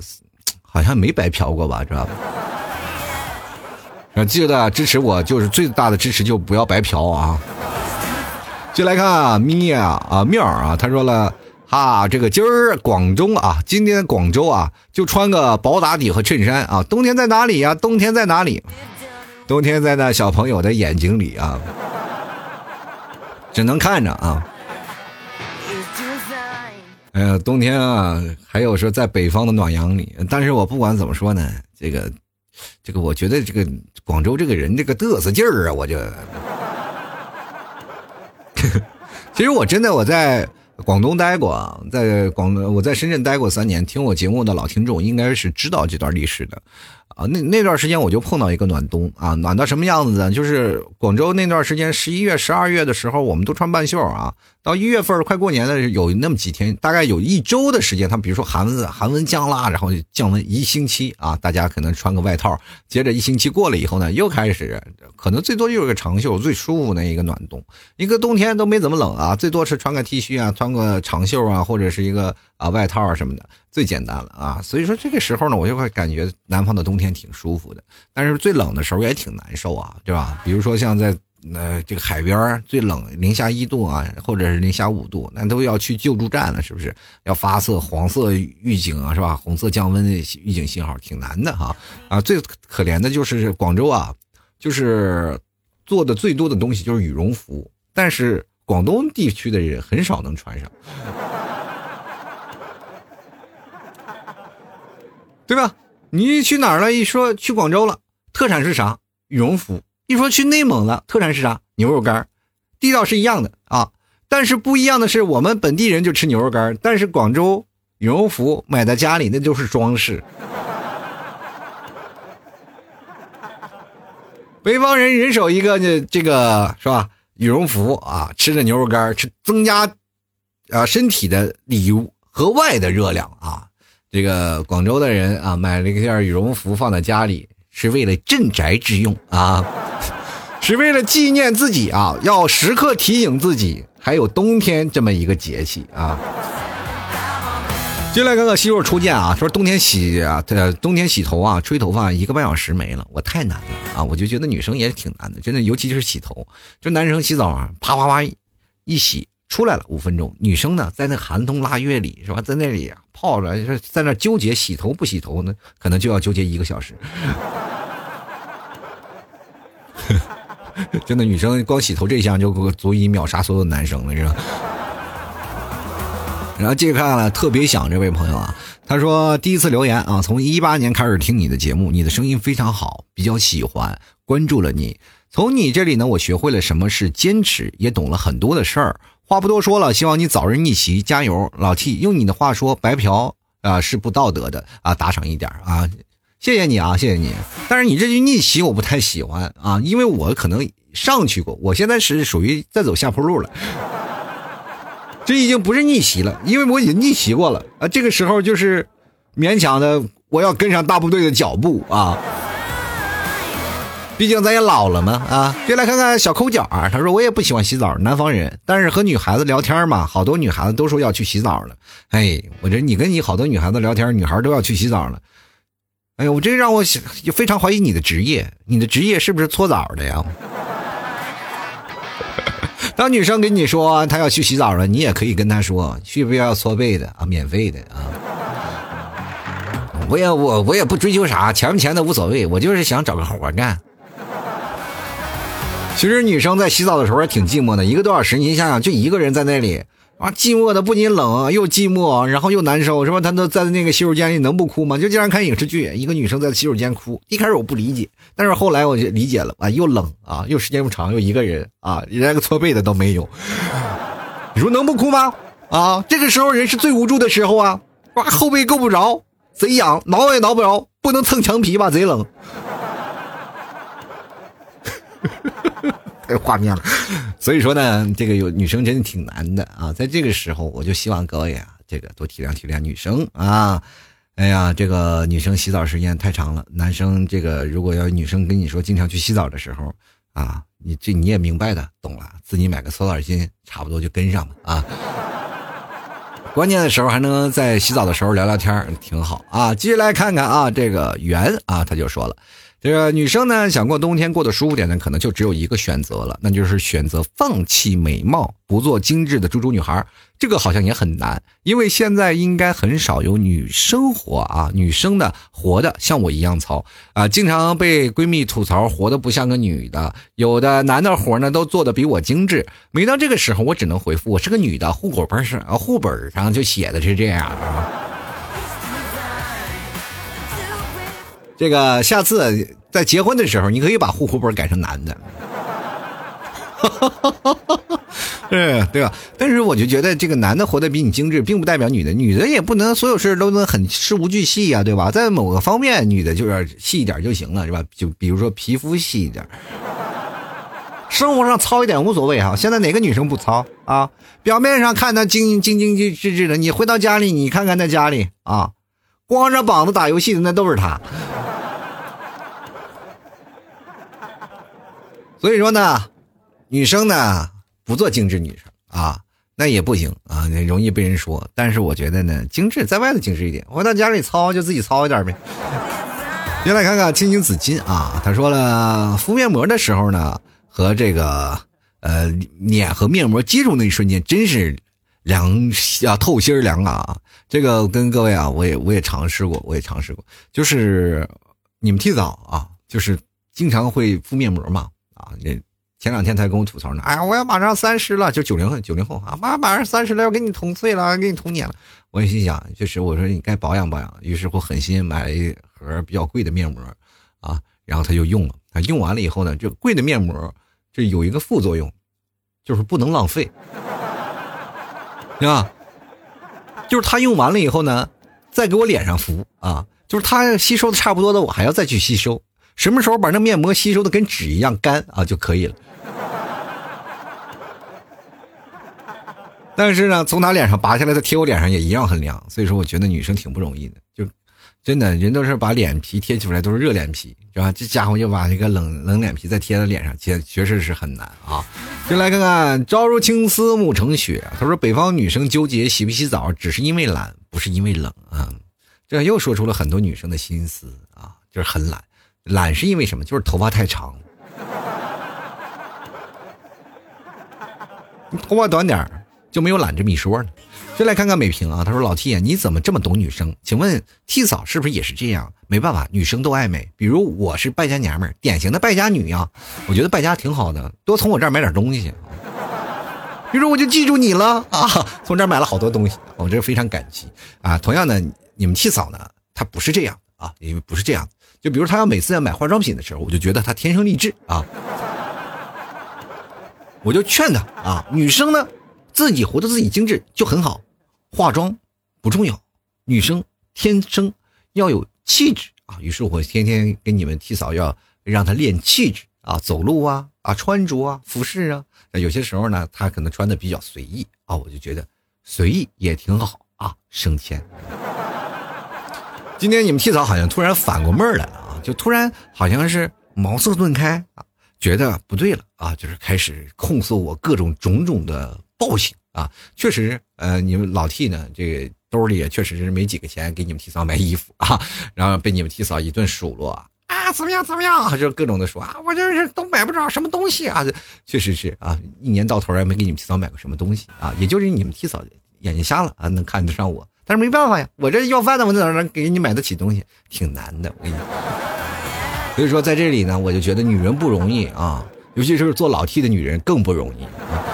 好像没白嫖过吧，知道吧？[laughs] 记得支持我就是最大的支持，就不要白嫖啊。就来看啊，咪啊啊妙啊，他说了啊，这个今儿广州啊，今天广州啊，就穿个薄打底和衬衫啊。冬天在哪里呀？冬天在哪里？冬天在那小朋友的眼睛里啊，只能看着啊。哎呀，冬天啊，还有说在北方的暖阳里，但是我不管怎么说呢，这个，这个，我觉得这个广州这个人这个嘚瑟劲儿啊，我就。[laughs] 其实我真的我在广东待过，在广我在深圳待过三年，听我节目的老听众应该是知道这段历史的。啊，那那段时间我就碰到一个暖冬啊，暖到什么样子呢？就是广州那段时间，十一月、十二月的时候，我们都穿半袖啊。到一月份快过年的有那么几天，大概有一周的时间，他比如说寒温寒温降啦，然后降温一星期啊，大家可能穿个外套。接着一星期过了以后呢，又开始可能最多就是个长袖，最舒服的一个暖冬。一个冬天都没怎么冷啊，最多是穿个 T 恤啊，穿个长袖啊，或者是一个啊外套啊什么的。最简单了啊，所以说这个时候呢，我就会感觉南方的冬天挺舒服的，但是最冷的时候也挺难受啊，对吧？比如说像在呃这个海边最冷零下一度啊，或者是零下五度，那都要去救助站了，是不是？要发射黄色预警啊，是吧？红色降温预警信号，挺难的哈。啊，最可怜的就是广州啊，就是做的最多的东西就是羽绒服，但是广东地区的人很少能穿上。对吧？你去哪儿了？一说去广州了，特产是啥？羽绒服。一说去内蒙了，特产是啥？牛肉干。地道是一样的啊，但是不一样的是，我们本地人就吃牛肉干，但是广州羽绒服买在家里那就是装饰。北方人人手一个，这这个是吧？羽绒服啊，吃着牛肉干，吃增加啊身体的里和外的热量啊。这个广州的人啊，买了一件羽绒服放在家里，是为了镇宅之用啊。[laughs] 是为了纪念自己啊，要时刻提醒自己，还有冬天这么一个节气啊。进来看看媳妇初见啊，说冬天洗啊，呃，冬天洗头啊，吹头发一个半小时没了，我太难了啊！我就觉得女生也挺难的，真的，尤其是洗头，就男生洗澡啊，啪啪啪一洗出来了五分钟，女生呢在那寒冬腊月里是吧，在那里泡着，在那纠结洗头不洗头呢，可能就要纠结一个小时。[laughs] 真的，女生光洗头这一项就足以秒杀所有男生了，是吧？然后接着看，特别想这位朋友啊，他说第一次留言啊，从一八年开始听你的节目，你的声音非常好，比较喜欢，关注了你。从你这里呢，我学会了什么是坚持，也懂了很多的事儿。话不多说了，希望你早日逆袭，加油，老 T。用你的话说，白嫖啊是不道德的啊，打赏一点啊，谢谢你啊，谢谢你。但是你这句逆袭我不太喜欢啊，因为我可能上去过，我现在是属于在走下坡路了。这已经不是逆袭了，因为我已经逆袭过了啊！这个时候就是勉强的，我要跟上大部队的脚步啊！毕竟咱也老了嘛啊！就来看看小抠脚啊，他说我也不喜欢洗澡，南方人，但是和女孩子聊天嘛，好多女孩子都说要去洗澡了。哎，我这你跟你好多女孩子聊天，女孩都要去洗澡了。哎呀，我这让我非常怀疑你的职业，你的职业是不是搓澡的呀？[laughs] 当女生跟你说她要去洗澡了，你也可以跟她说需不要搓背的啊，免费的啊。我也我我也不追求啥，钱不钱的无所谓，我就是想找个活干。其实女生在洗澡的时候也挺寂寞的，一个多小时，你想想就一个人在那里。啊，寂寞的不仅冷又寂寞，然后又难受，是吧？她都在那个洗手间里，能不哭吗？就经常看影视剧，一个女生在洗手间哭。一开始我不理解，但是后来我就理解了啊，又冷啊，又时间又长，又一个人啊，连个搓背的都没有。[laughs] 你说能不哭吗？啊，这个时候人是最无助的时候啊！哇，后背够不着，贼痒，挠也挠不着，不能蹭墙皮吧？贼冷。太 [laughs] 画面了，所以说呢，这个有女生真的挺难的啊。在这个时候，我就希望各位啊，这个多体谅体谅女生啊。哎呀，这个女生洗澡时间太长了，男生这个如果要女生跟你说经常去洗澡的时候啊，你这你也明白的，懂了，自己买个搓澡巾，差不多就跟上吧啊。关键的时候还能在洗澡的时候聊聊天，挺好啊。接下来看看啊，这个圆啊，他就说了。这个女生呢，想过冬天过得舒服点呢，可能就只有一个选择了，那就是选择放弃美貌，不做精致的猪猪女孩。这个好像也很难，因为现在应该很少有女生活啊，女生的活的像我一样糙啊，经常被闺蜜吐槽活的不像个女的。有的男的活呢，都做的比我精致。每当这个时候，我只能回复我是个女的，户口本上啊户本上就写的是这样啊。这个下次在结婚的时候，你可以把户口本改成男的，[laughs] 对对吧？但是我就觉得这个男的活得比你精致，并不代表女的，女的也不能所有事都能很事无巨细呀，对吧？在某个方面，女的就是细一点就行了，是吧？就比如说皮肤细一点，生活上糙一点无所谓哈。现在哪个女生不糙啊？表面上看她精精精精致致的，你回到家里，你看看在家里啊，光着膀子打游戏的那都是他。所以说呢，女生呢不做精致女生啊，那也不行啊，容易被人说。但是我觉得呢，精致在外头精致一点，回到家里糙就自己糙一点呗。先来看看青青紫金啊，他说了，敷面膜的时候呢，和这个呃脸和面膜接触那一瞬间，真是凉啊，透心凉啊。这个跟各位啊，我也我也尝试过，我也尝试过，就是你们剃澡啊，就是经常会敷面膜嘛。啊，这前两天才跟我吐槽呢。哎呀，我要马上三十了，就九零后，九零后啊，马马上三十了，要给你捅碎了，给你捅脸了。我也心想，确实我说你该保养保养。于是我狠心买了一盒比较贵的面膜，啊，然后他就用了。他用完了以后呢，这贵的面膜这有一个副作用，就是不能浪费，对吧？就是他用完了以后呢，再给我脸上敷啊，就是他吸收的差不多的，我还要再去吸收。什么时候把那面膜吸收的跟纸一样干啊就可以了？但是呢，从他脸上拔下来，的贴我脸上也一样很凉。所以说，我觉得女生挺不容易的。就真的，人都是把脸皮贴出来，都是热脸皮，是吧？这家伙就把这个冷冷脸皮再贴在脸上，确确实是很难啊。就来看看“朝如青丝暮成雪”，他说：“北方女生纠结洗不洗澡，只是因为懒，不是因为冷啊。”这又说出了很多女生的心思啊，就是很懒，懒是因为什么？就是头发太长，你头发短点就没有懒这么一说呢。就来看看美萍啊，他说：“老 T 你怎么这么懂女生？请问 T 嫂是不是也是这样？没办法，女生都爱美。比如我是败家娘们儿，典型的败家女呀。我觉得败家挺好的，多从我这儿买点东西。比如我就记住你了啊，从这儿买了好多东西，我这非常感激啊。同样的，你们 T 嫂呢，她不是这样啊，因为不是这样。就比如她要每次要买化妆品的时候，我就觉得她天生丽质啊，我就劝她啊，女生呢。”自己活得自己精致就很好，化妆不重要，女生天生要有气质啊。于是我天天跟你们替嫂要让她练气质啊，走路啊啊，穿着啊，服饰啊。有些时候呢，她可能穿的比较随意啊，我就觉得随意也挺好啊，省钱。今天你们替嫂好像突然反过味儿来了啊，就突然好像是茅塞顿开啊，觉得不对了啊，就是开始控诉我各种种种的。暴行啊，确实，呃，你们老 T 呢，这个兜里也确实是没几个钱给你们 T 嫂买衣服啊，[laughs] 然后被你们 T 嫂一顿数落啊，啊怎么样怎么样，[laughs] 就各种的说啊，我这是都买不着什么东西啊，[laughs] 确实是啊，一年到头也没给你们 T 嫂买过什么东西啊，也就是你们 T 嫂眼睛瞎了啊，能看得上我，但是没办法呀，我这要饭的，我哪能给你买得起东西，挺难的，我跟你讲。所以说在这里呢，我就觉得女人不容易啊，尤其是做老 T 的女人更不容易啊。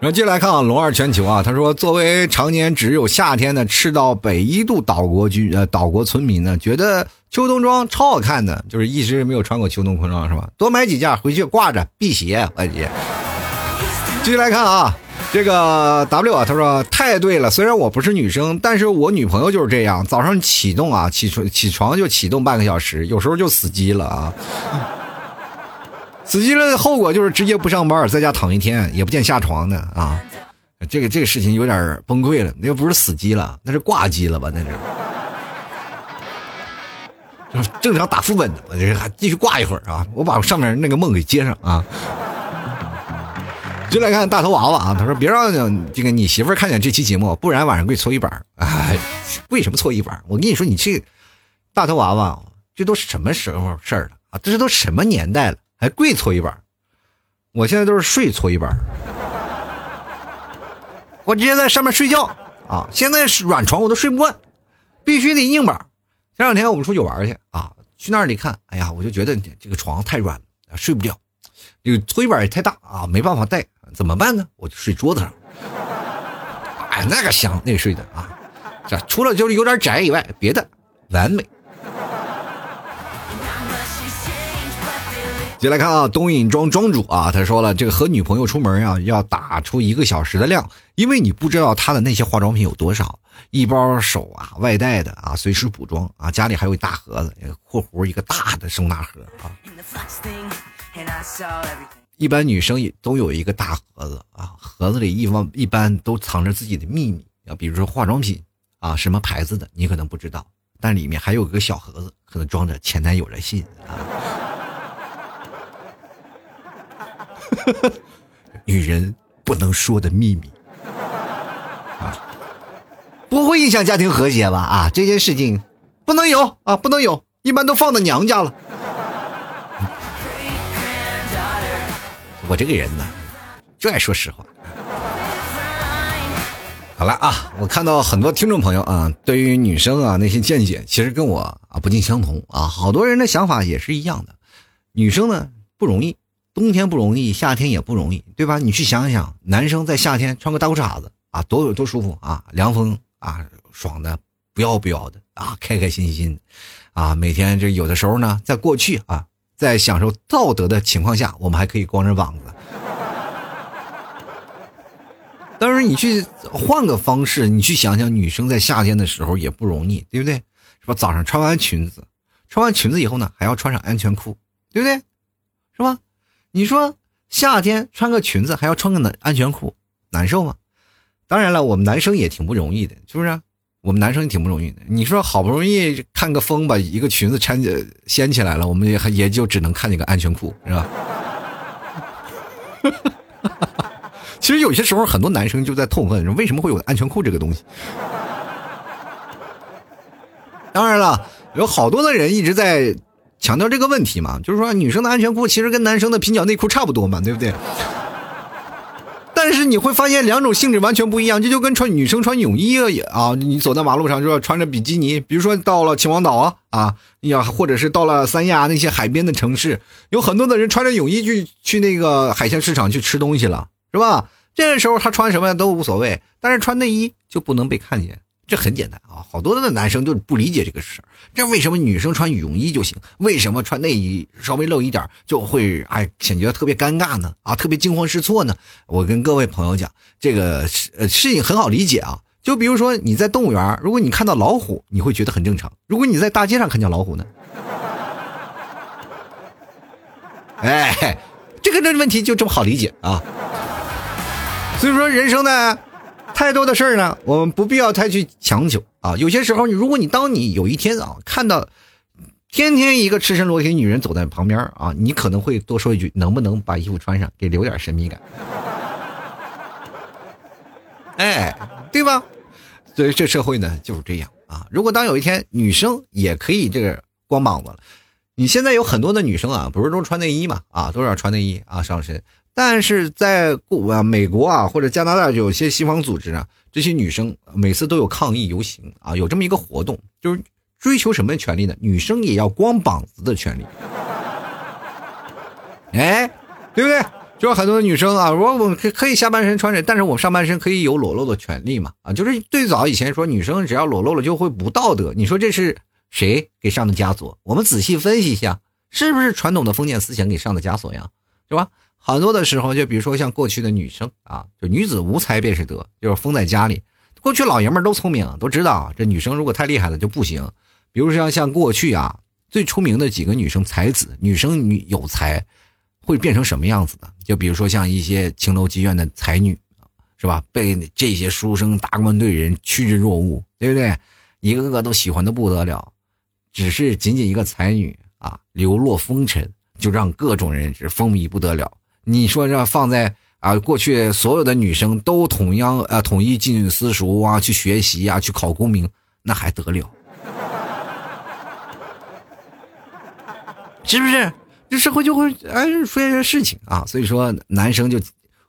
然后接下来看啊，龙二全球啊，他说，作为常年只有夏天的赤道北一度岛国居呃岛国村民呢，觉得秋冬装超好看的，就是一直没有穿过秋冬裤装是吧？多买几件回去挂着辟邪，我姐。继续来看啊，这个 [laughs] W 啊，他说太对了，虽然我不是女生，但是我女朋友就是这样，早上启动啊，起床起床就启动半个小时，有时候就死机了啊。死机了的后果就是直接不上班，在家躺一天也不见下床的啊！这个这个事情有点崩溃了，那又不是死机了，那是挂机了吧？那是正常打副本的，我这还继续挂一会儿啊！我把上面那个梦给接上啊！就来看大头娃娃啊，他说别让这个你媳妇看见这期节目，不然晚上给你搓衣板。哎，为什么搓衣板？我跟你说，你这大头娃娃，这都什么时候事儿了啊？这是都什么年代了？还跪搓衣板，我现在都是睡搓衣板，我直接在上面睡觉啊！现在是软床我都睡不惯，必须得硬板。前两天我们出去玩去啊，去那里看，哎呀，我就觉得这个床太软了，睡不了。这个搓衣板也太大啊，没办法带，怎么办呢？我就睡桌子上。哎，那个香，那个睡的啊，这除了就是有点窄以外，别的完美。接来看啊，东影庄庄主啊，他说了，这个和女朋友出门啊，要打出一个小时的量，因为你不知道她的那些化妆品有多少，一包手啊，外带的啊，随时补妆啊，家里还有一大盒子（括弧一个大的收纳盒啊）。一般女生也都有一个大盒子啊，盒子里一般一般都藏着自己的秘密啊，比如说化妆品啊，什么牌子的你可能不知道，但里面还有个小盒子，可能装着前男友的信啊。[laughs] 女人不能说的秘密啊，不会影响家庭和谐吧？啊，这件事情不能有啊，不能有，一般都放到娘家了。我这个人呢，就爱说实话。好了啊，我看到很多听众朋友啊，对于女生啊那些见解，其实跟我啊不尽相同啊。好多人的想法也是一样的，女生呢不容易。冬天不容易，夏天也不容易，对吧？你去想想，男生在夏天穿个大裤衩子啊，多有多舒服啊，凉风啊，爽的不要不要的啊，[laughs] 开开心心，啊，每天这有的时候呢，在过去啊，在享受道德的情况下，我们还可以光着膀子。[laughs] 但是你去换个方式，你去想想，女生在夏天的时候也不容易，对不对？是吧？早上穿完裙子，穿完裙子以后呢，还要穿上安全裤，对不对？是吧？你说夏天穿个裙子还要穿个安安全裤，难受吗？当然了，我们男生也挺不容易的，是不是？我们男生也挺不容易的。你说好不容易看个风把一个裙子搀起掀起来了，我们也也就只能看见个安全裤，是吧？[laughs] 其实有些时候，很多男生就在痛恨，为什么会有安全裤这个东西。当然了，有好多的人一直在强调这个问题嘛，就是说女生的安全裤其实跟男生的平角内裤差不多嘛，对不对？但是你会发现两种性质完全不一样，这就跟穿女生穿泳衣啊，你走在马路上就要穿着比基尼，比如说到了秦皇岛啊啊，要或者是到了三亚那些海边的城市，有很多的人穿着泳衣去去那个海鲜市场去吃东西了，是吧？这个时候他穿什么都无所谓，但是穿内衣就不能被看见。这很简单啊，好多的男生就不理解这个事儿。这为什么女生穿羽绒衣就行？为什么穿内衣稍微露一点就会哎显得特别尴尬呢？啊，特别惊慌失措呢？我跟各位朋友讲，这个事呃事情很好理解啊。就比如说你在动物园，如果你看到老虎，你会觉得很正常；如果你在大街上看见老虎呢？[laughs] 哎，这个这问题就这么好理解啊。所以说人生呢。太多的事儿呢，我们不必要太去强求啊。有些时候，你如果你当你有一天啊看到天天一个赤身裸体女人走在旁边啊，你可能会多说一句：能不能把衣服穿上，给留点神秘感？[laughs] 哎，对吧？所以这社会呢就是这样啊。如果当有一天女生也可以这个光膀子了，你现在有很多的女生啊，不是都穿内衣嘛？啊，都是要穿内衣啊上身。但是在国，美国啊，或者加拿大，有些西方组织啊，这些女生每次都有抗议游行啊，有这么一个活动，就是追求什么权利呢？女生也要光膀子的权利。哎，对不对？就是很多女生啊，我我可可以下半身穿着，但是我上半身可以有裸露的权利嘛？啊，就是最早以前说女生只要裸露了就会不道德，你说这是谁给上的枷锁？我们仔细分析一下，是不是传统的封建思想给上的枷锁呀？是吧？很多的时候，就比如说像过去的女生啊，就女子无才便是德，就是封在家里。过去老爷们都聪明，都知道这女生如果太厉害了就不行。比如像像过去啊，最出名的几个女生才子，女生女有才会变成什么样子的？就比如说像一些青楼妓院的才女，是吧？被这些书生达官贵人趋之若鹜，对不对？一个个都喜欢的不得了。只是仅仅一个才女啊，流落风尘，就让各种人是风靡不得了。你说这放在啊，过去所有的女生都同样啊，统一进私塾啊，去学习啊，去考功名，那还得了？是不是？这社会就会哎出现这事情啊。所以说，男生就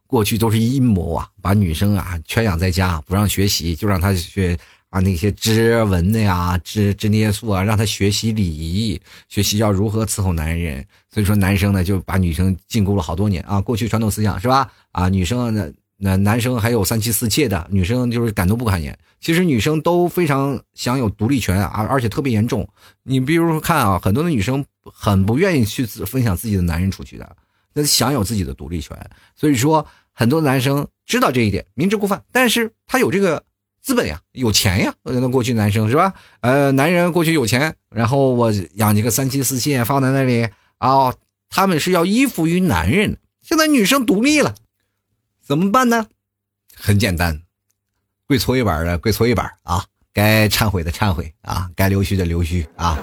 过去都是阴谋啊，把女生啊圈养在家，不让学习，就让她去。啊，那些织纹的呀，织织那些素啊，让他学习礼仪，学习要如何伺候男人。所以说，男生呢就把女生禁锢了好多年啊。过去传统思想是吧？啊，女生呢，那男生还有三妻四妾的，女生就是敢怒不敢言。其实女生都非常享有独立权啊，而且特别严重。你比如说看啊，很多的女生很不愿意去分享自己的男人出去的，那享有自己的独立权。所以说，很多男生知道这一点，明知故犯，但是他有这个。资本呀，有钱呀，那过去男生是吧？呃，男人过去有钱，然后我养几个三妻四妾放在那里啊，他们是要依附于男人。现在女生独立了，怎么办呢？很简单，跪搓衣板的跪搓衣板啊，该忏悔的忏悔啊，该溜须的溜须啊。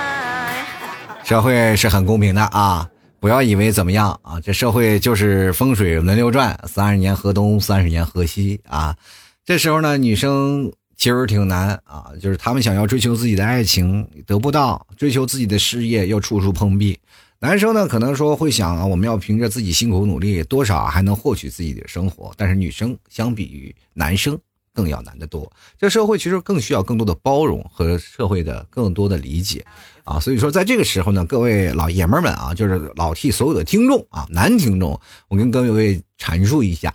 [laughs] 社会是很公平的啊。不要以为怎么样啊！这社会就是风水轮流转，三十年河东，三十年河西啊。这时候呢，女生其实挺难啊，就是她们想要追求自己的爱情得不到，追求自己的事业又处处碰壁。男生呢，可能说会想啊，我们要凭着自己辛苦努力，多少还能获取自己的生活。但是女生相比于男生更要难得多。这社会其实更需要更多的包容和社会的更多的理解。啊，所以说在这个时候呢，各位老爷们们啊，就是老替所有的听众啊，男听众，我跟各位阐述一下，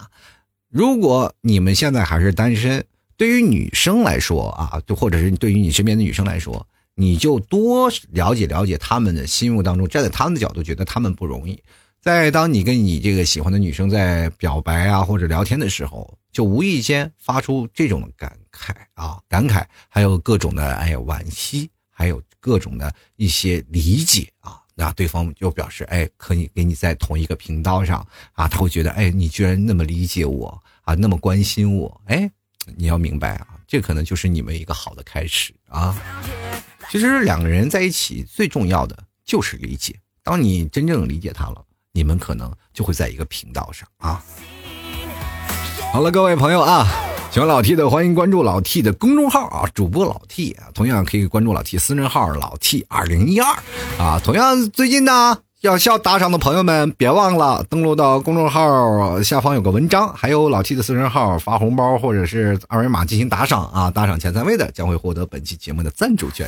如果你们现在还是单身，对于女生来说啊，就或者是对于你身边的女生来说，你就多了解了解他们的心目当中，站在他们的角度，觉得他们不容易。在当你跟你这个喜欢的女生在表白啊或者聊天的时候，就无意间发出这种感慨啊，感慨，还有各种的哎惋惜，还有。各种的一些理解啊，那对方就表示，哎，可以给你在同一个频道上啊，他会觉得，哎，你居然那么理解我啊，那么关心我，哎，你要明白啊，这可能就是你们一个好的开始啊。其实两个人在一起最重要的就是理解，当你真正理解他了，你们可能就会在一个频道上啊。好了，各位朋友啊，喜欢老 T 的欢迎关注老 T 的公众号啊，主播老 T 啊，同样可以关注老 T 私人号老 T 二零一二啊。同样最近呢。要需要打赏的朋友们，别忘了登录到公众号下方有个文章，还有老 T 的私人号发红包或者是二维码进行打赏啊！打赏前三位的将会获得本期节目的赞助权。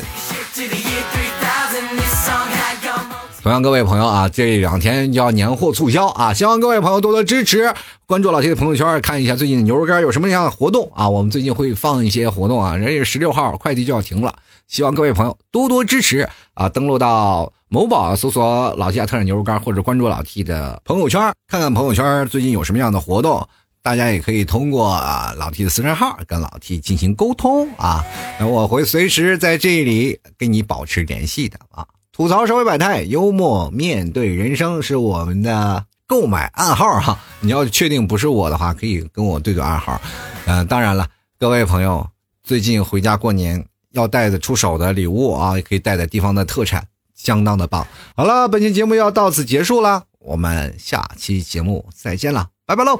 同样，各位朋友啊，这两天要年货促销啊，希望各位朋友多多支持，关注老 T 的朋友圈，看一下最近牛肉干有什么样的活动啊！我们最近会放一些活动啊，人家十六号快递就要停了，希望各位朋友多多支持啊！登录到。某宝搜索“老 T 特产牛肉干”，或者关注老 T 的朋友圈，看看朋友圈最近有什么样的活动。大家也可以通过啊老 T 的私人号跟老 T 进行沟通啊。那我会随时在这里跟你保持联系的啊。吐槽社会百态，幽默面对人生是我们的购买暗号哈。你要确定不是我的话，可以跟我对对暗号。嗯，当然了，各位朋友，最近回家过年要带的出手的礼物啊，也可以带带地方的特产。相当的棒。好了，本期节目要到此结束了，我们下期节目再见了，拜拜喽！